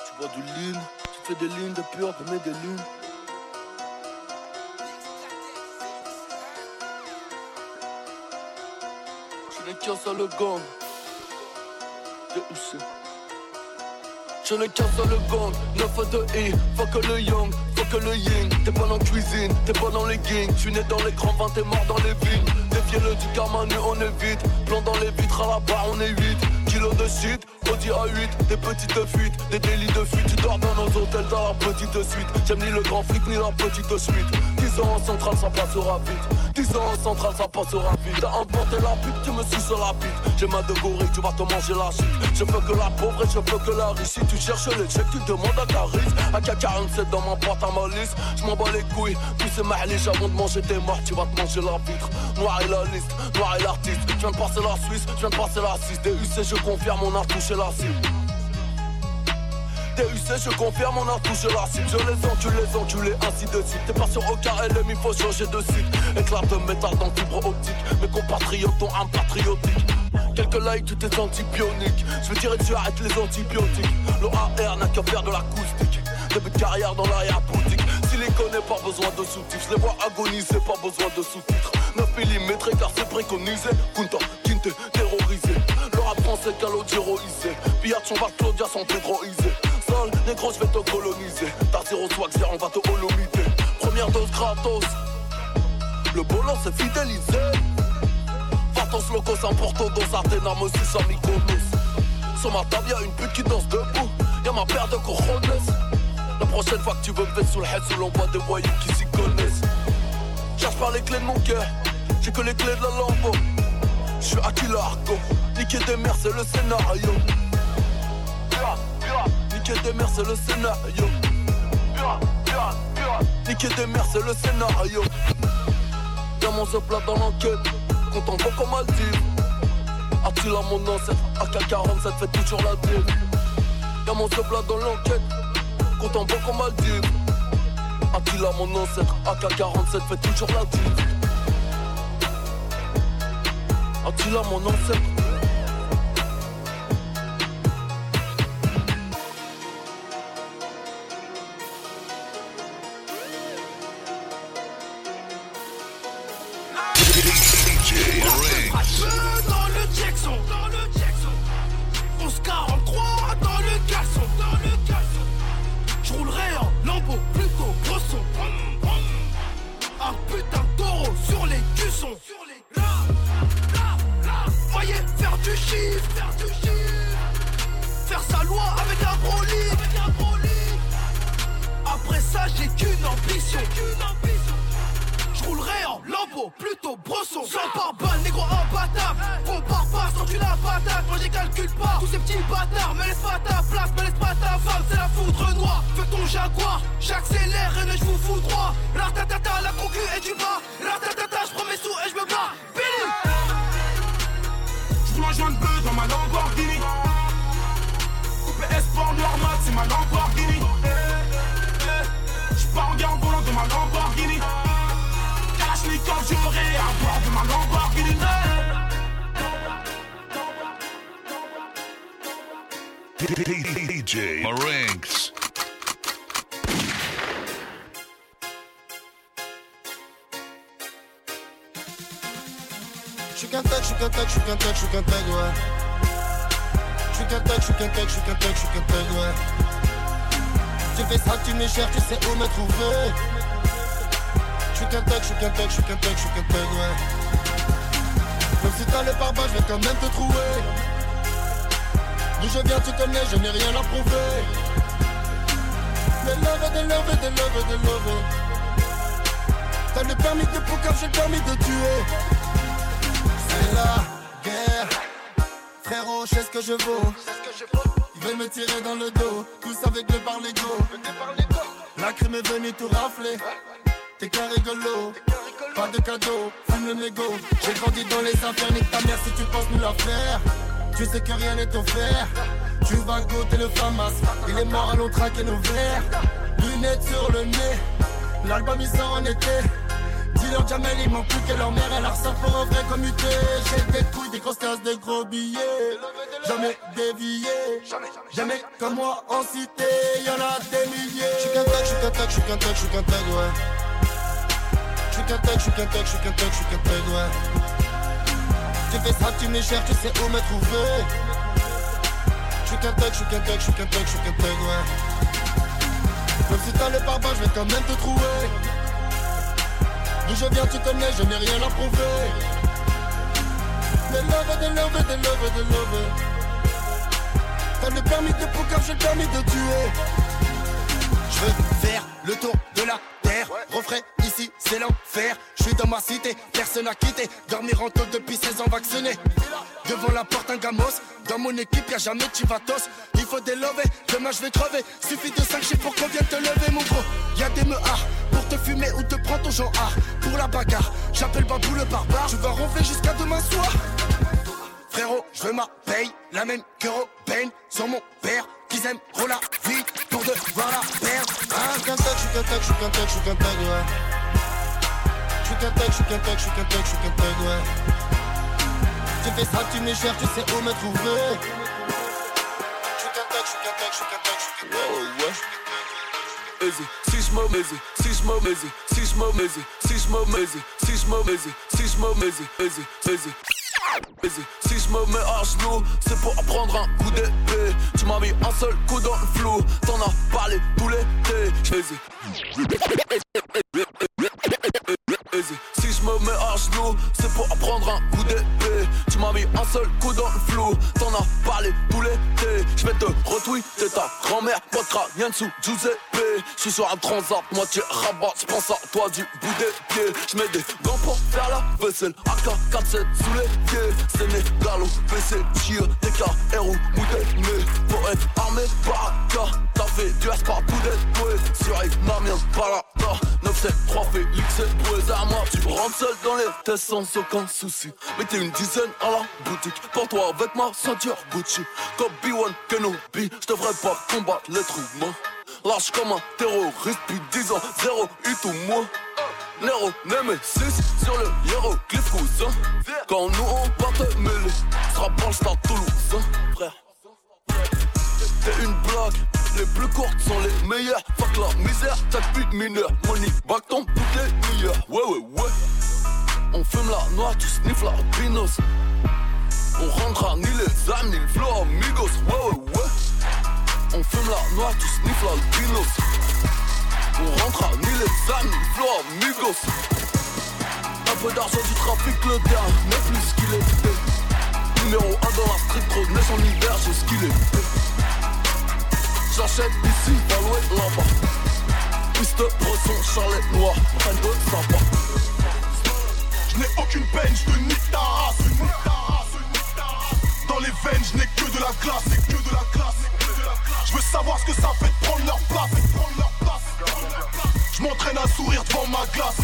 Tu bois du lean, tu fais des lignes de pur, tu mets des lunes. Je ne qu'un seul gang. De où c'est? Je ne qu'un seul gang, 9 de I, fuck le young, fuck le yin T'es pas dans la cuisine, t'es pas dans les gangs Tu nais dans les grands vins, t'es mort dans les villes Défiez-le du karma, nous on est vite Plan dans les vitres, à la barre on est 8 kilos de shit, Audi A8, des petites fuites, des délits de fuite. Tu dors dans nos hôtels dans la petite suite. J'aime ni le grand flic ni la petite suite. 10 ans en centrale, ça passera vite. 10 ans en centrale, ça passera. T'as emporté la pute, tu me sur la pute. J'ai ma de gorille, tu vas te manger la suite. Je veux que la pauvre et je veux que la riche. Si tu cherches les chèques, tu demandes à Caris. AK-47 dans ma boîte à ma liste. Je m'en bats les couilles, tous ces mahliches avant de manger tes morts, tu vas te manger la vitre. Noir et la liste, noir et l'artiste. Je viens de passer la Suisse, je viens de passer la 6. DUC, je confirme, on a touché la cible. Je confirme, on a touché la cible. Je les encule, les enculés, ainsi de suite. T'es pas sur aucun LM, il faut changer de site. Éclat de métal dans fibre optique. Mes compatriotes ont un patriotique. Quelques likes, tout est antibionique. Je veux dire, tu arrêtes les antibiotiques. L'OAR n'a qu'à faire de l'acoustique. Début de carrière dans l'arrière-boutique. Si les connaît, pas besoin de sous-titres. Je les vois agoniser, pas besoin de sous-titres. 9 mm car c'est préconisé. Kunta, Kinte, terrorisé. Le rap français, calogéroisé. Pillard, on va Claudia sont pédroisés. Sol, négro, je vais te coloniser. T'as zéro on va te holomiter. Première dose gratos. Le bolon c'est fidélisé. Vatos locos en porto dos Ardenam aussi sans Mykonos. Sur ma table y'a une pute qui danse debout. Y'a ma paire de cojones. La prochaine fois que tu veux me sous le head, sous l'envoi des voyous qui s'y connaissent. Cherche pas les clés de mon cœur, j'ai que les clés de la lampe. Je suis Aquila Arco, niquer des mers c'est le scénario. Niquer des mers c'est le scénario. Niquer des mers c'est le scénario. Y'a mon plat dans l'enquête, content beaucoup mal dit. Attila mon ancêtre, AK-47 fait toujours la deal. Y'a mon plat dans l'enquête, content beaucoup mal dit. Attila mon ancêtre, AK-47 fait toujours la deal. Attila mon ancêtre. Qu'un tech, j'suis qu'un tech, j'suis qu'un tech, ouais. J'suis qu'un qu'un tech, j'suis qu'un tech, j'suis qu'un tech, ouais. Tu fais ça, tu me cherches, tu sais où me trouver. J'suis qu'un tech, j'suis qu'un tech, j'suis qu'un tech, j'suis qu'un tech, ouais. Même si t'as le pare je vais quand même te trouver. D'où je viens, tu connais, je n'ai rien à prouver. Des love, des love, des love, des love. T'as le permis de poker, j'ai le permis de tuer. C'est la guerre. Frérot, je sais ce que je vaux. Ils veulent me tirer dans le dos, tous avec le par l'ego. La crime est venue tout rafler. T'es qu'un rigolo, pas de cadeau, fume le négo. J'ai grandi dans les affaires, nique ta mère si tu penses nous la faire. Tu sais que rien n'est offert. Tu vas goûter le famas. Il est mort, allons traquer nos verres. Lunettes sur le nez. L'album il sort en été. Dis-leur Jamel, il manque plus que leur mère. Elle a ça pour un vrai commuté. J'ai des couilles, des grosses tasses, des gros billets. Jamais dévié. Jamais comme moi en cité. Y'en a des milliers. J'suis qu'un tech, j'suis qu'un tech, j'suis qu'un tech, j'suis qu'un tech, ouais. J'suis qu'un tech, j'suis qu'un tech, j'suis qu'un tech, j'suis qu'un tech, ouais. Tu fais ça, tu me cherches, tu sais où me trouver. J'suis qu'un tech, j'suis qu'un tech, j'suis qu'un tech, j'suis qu'un tech, ouais. Même si t'as le pare je vais quand même te trouver. D'où je viens, tu connais, je n'ai rien à prouver. Des love, des love, des love, des love. T'as le permis de poker, j'ai le permis de tuer. Je veux faire le tour de la terre. Refrais ici, c'est l'enfer. Je suis dans ma cité, personne n'a quitté. Dormir en taule depuis 16 ans vacciné. Devant la porte, un gamos. Dans mon équipe, y'a jamais chivatos. Il faut délover, demain je vais crever. Suffit de 5 chiffres pour qu'on vienne te lever, mon gros. Y'a des meurs te fumer ou te prendre ton genre art. Pour la bagarre, j'appelle Babou le barbare. Tu vas ronfler jusqu'à demain soir. Frérot, je veux ma paye, la même que Robin, sur mon père, qu'ils aiment la vie pour devoir la perdre. Ah, je suis qu'un tag, je suis qu'un tag, je suis qu'un tag, je suis qu'un tag, ouais. Je suis qu'un tag, je suis qu'un tag, je suis qu'un tag, je suis qu'un tag, ouais. Tu fais ça, tu me cherches, tu sais où me trouver. Je suis qu'un tag, je suis qu'un tag, je suis qu'un tag, je suis qu'un tag, ouais. Je easy, si je easy, si je easy, si je easy, si je easy, si je easy, easy, easy. Si je me mets à genoux, c'est pour apprendre un coup d'épée. Tu m'as mis un seul coup dans le flou, t'en as parlé tous l'été. Si je me mets à genoux, c'est pour apprendre un coup d'épée. Tu m'as mis un seul coup dans le flou, t'en as parlé tous l'été. Je vais te retweeter ta grand-mère, pas de rien dessous Giuseppe. Je suis sur un transat, moitié rabat, je pense à toi du bout des pieds. Je mets des gants pour faire la vaisselle, AK-47 sous les pieds. Sénégalo, PC, Chir, TK, RO, mais Pour être armé par AK, t'as fait du par coup d'être Sur Namien, là, 973 Félix et Bouez à moi Tu seul dans les tests sans aucun souci Mettez une dizaine à la boutique Pour-toi avec ma ceinture Gucci Comme B1 Kenobi J'devrais pas combattre l'être humain Lâche comme un terroriste Puis 10 ans, zéro hit ou moins Nero, Nemesis sur le hiéroglyphe cousin Quand nous on part te mêler Sera pas le stade Toulouse frère T'es une blague les plus courtes sont les meilleures. Fuck la misère, t'as plus de mineur. Money back ton toutes les meilleurs. Ouais, ouais, ouais. On fume la noix, tu sniffes la pinos. On rendra ni les âmes, ni le flow, amigos. Ouais, ouais, ouais. On fume la noix, tu sniffes la pinos. On rentrera ni les âmes, ni le flow, amigos. Un peu d'argent du trafic, le mais plus qu'il est. Numéro 1 dans la street, trop de son hiver, j'ai ce qu'il est. J'achète ici, pas loin là-bas. Piste bresson, charlet noir, rien de sympa. Je n'ai aucune peine, je te nique ta race. Dans les veines, je n'ai que de la glace, que de la classe. Je veux savoir ce que ça fait de prendre leur place. Je m'entraîne à sourire devant ma glace.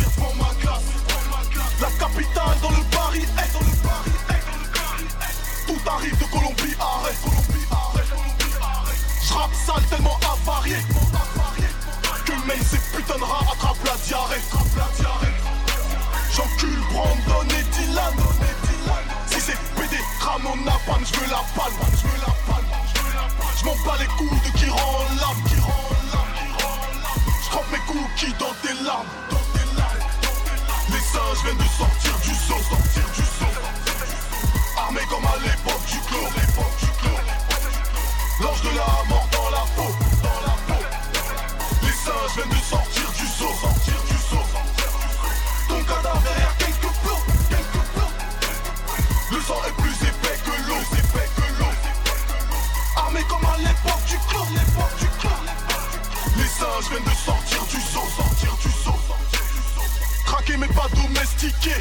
La capitale dans le Paris, Tout arrive de Colombie, arrête. Colombie, arrête. J'rappe sale tellement avarié Que même ces putains de rats attrapent la diarrhée J'encule Brandon et Dylan. Si c'est PD, Ramon Napalm, j'veux la palme. J'm'en bats les coups de qui rend l'âme J'trempe mes cookies dans tes larmes. Les singes viennent de sortir du zoo Sortir du zoo. Armés comme à l'époque du clos L'ange de la mort dans la peau, dans la peau. Les singes viennent de sortir du zoo, sortir du. Le sang est plus épais que l'eau, épais que l'eau. Armé comme à l'époque du clos, l'époque du. Les singes viennent de sortir du zoo, sortir du zoo. Craquer mais pas domestiqué.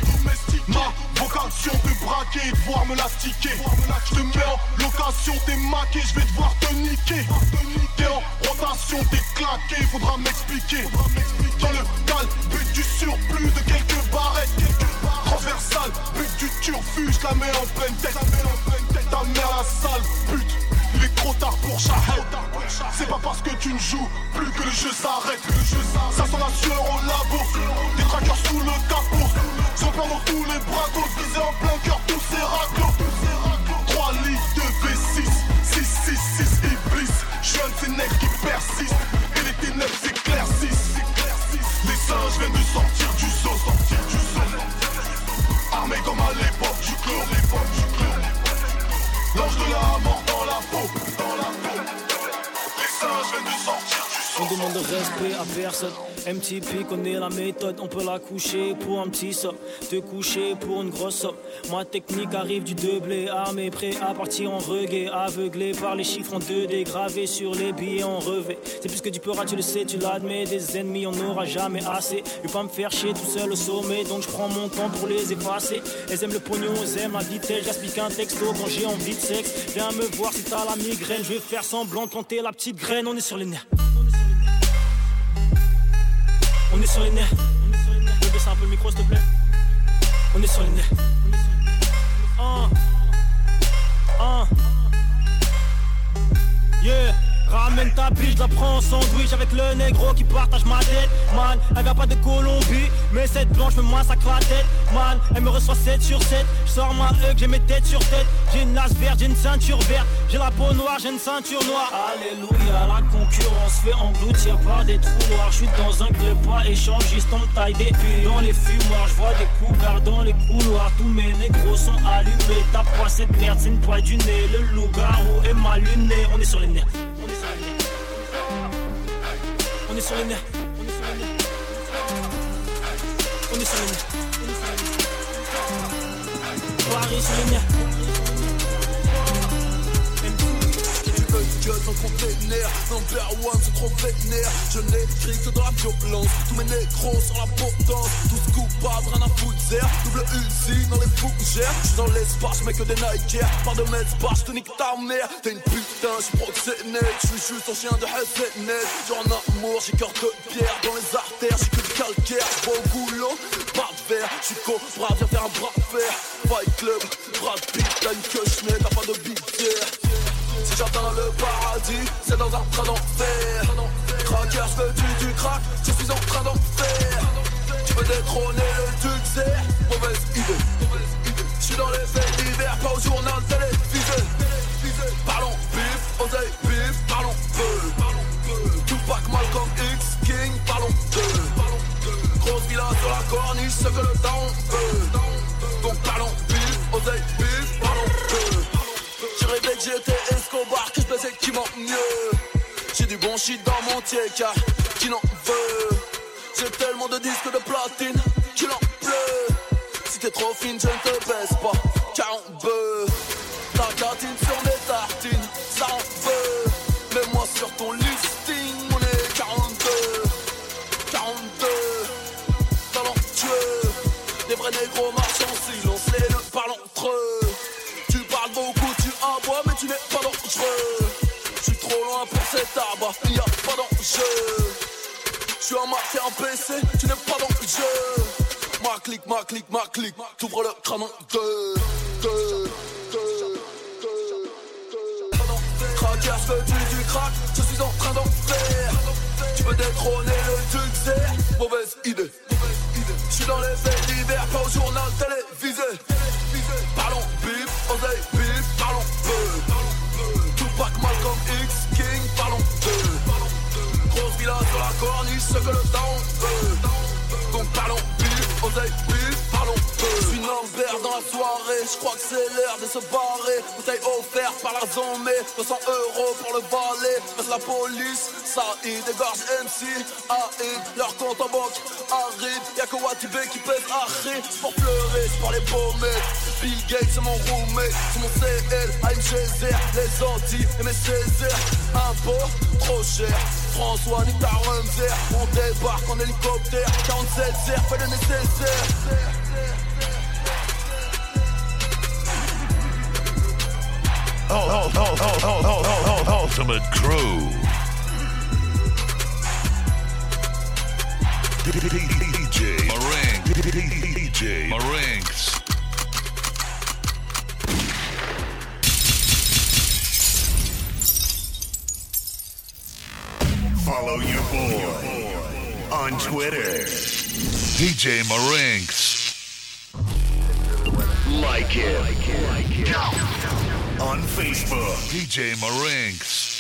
Ma vocation de braquer et de voir me l'astiquer. Je te mets en location, t'es maqué, je vais devoir te niquer. T'es en rotation, t'es claqué, faudra m'expliquer. Dans le cal, but du surplus la mets en pleine tête. Ta mère la sale pute. Il est trop tard pour Shahid C'est pas parce que tu ne joues plus que le jeu s'arrête. Ça sent la sueur au labo. Des traqueurs sous le capot. Sont dans tous les bras Visés en plein cœur tous ces raclos 3 litres de V6 6, 6, 6 Iblis. J'suis un de ces necks qui persistent Et les ténèbres s'éclaircissent Les singes viennent de Sortir L'ange de la mort dans la peau, On demande respect à personne. MTP connaît la méthode, on peut la coucher pour un petit somme, te coucher pour une grosse somme. Ma technique arrive du blé armé, prêt à partir en reggae, aveuglé par les chiffres en 2D, gravés sur les billets en revêt. C'est plus que du peur, tu le sais, tu l'admets, des ennemis on n'aura jamais assez. Je vais pas me faire chier tout seul au sommet, donc je prends mon temps pour les effacer. Elles aiment le pognon, elles aiment la vitesse, j'explique un texto quand j'ai envie de sexe. Viens me voir si t'as la migraine, je vais faire semblant de la petite graine, on est sur les nerfs. On est sur les nerfs. Je baisse un peu le micro s'il te plaît. On est sur les nerfs. Ah. Ah. Yeah. Ramène ta biche, la prends en sandwich avec le négro qui partage ma tête. Man, elle vient pas de Colombie Mais cette blanche me massacre la tête. Man, elle me reçoit 7 sur 7 Je sors ma hug, j'ai mes têtes sur tête. J'ai une lasse verte, j'ai une ceinture verte. J'ai la peau noire, j'ai une ceinture noire. Alléluia, la concurrence fait engloutir par des trous noirs. Je suis dans un club pas échangiste, me taille des puits Dans les fumoirs, je vois des coups dans les couloirs. Tous mes négros sont allumés. T'as pas cette merde, c'est une poids du nez. Le loup-garou est mal luné, on est sur les nerfs on est sur les nerfs. On est sur les nerfs. Paris sur gueule dans container. Number one, trop vénère. Je n'écris que dans la violence. Tous mes négros sur la potence Tous coupables, rien à foutre. Zère Double usine dans les fougères. J'suis dans l'espace, mais que des Nike Par de mes bas, j'te nique ta mère. T'es une putain, j'suis proxénète. J'suis juste un chien de net J'ai un amour, j'ai cœur de pierre. Dans les artères, j'ai que du calcaire. J'vois au boulot, pas de verre. J'suis cobra, viens faire un bras de fer. Fight Club, Brad Pitt, t'as une queue t'as pas de big si j'atteins le paradis, c'est dans un train d'enfer. Craqueur, je veux du, du crack, je suis en train d'en faire. Tu veux détrôner le succès Mauvaise idée. Je suis dans les faits d'hiver, pas au journal télévisé. Parlons bif, oseille bif, parlons peu. Tupac, Malcolm X, King, parlons peu. Grosse villa sur la corniche, ce que le temps veut. Donc parlons bif, oseille bif, parlons peu. J'étais Escobar, que je baisais qui m'en mieux. J'ai du bon shit dans mon car qui n'en veut. J'ai tellement de disques de platine qu'il en pleut. Si t'es trop fine, je ne te baisse pas, trop loin pour cet arbre, il y a pas d'enjeu. Je suis en et en PC, tu n'es pas dans le jeu. Ma clique, ma clique, ma clique, t'ouvres le crâne en deux, deux, deux. Cracker, je veux du, du crack, je suis en train d'en faire. Tu veux détrôner le succès Mauvaise idée. Je suis dans les faits d'hiver, pas au journal télévisé. Parlons bif, oseille bif, parlons peu. Tupac, Malcolm X, King, parlons peu. Grosse villa sur la corniche, ce que le temps veut. Donc parlons oseille parlons peu. Je suis Lambert dans la soirée, je crois que c'est l'heure de se barrer. Bouteille offerte par la zombie, 200 euros pour le balai. Passe la police, ça y dégorge MC, AI, leur compte en banque arrive. Y'a que Watibé qui pèse Harry, c'est pour pleurer, c'est pour les mecs. Bill Gates, c'est mon roommate, c'est mon CL, AMGZ, les Antilles et mes Césaires. Impôt, trop cher. François, nique ta Rumzer, on débarque en hélicoptère. 47 zères, fais le nécessaire. Oh, oh, oh, oh, oh, oh, oh, oh, Ultimate Crew. DJ Marinx. DJ Marinx. Follow your boy on Twitter. DJ Marinx. Like it. On Facebook. DJ Marinx.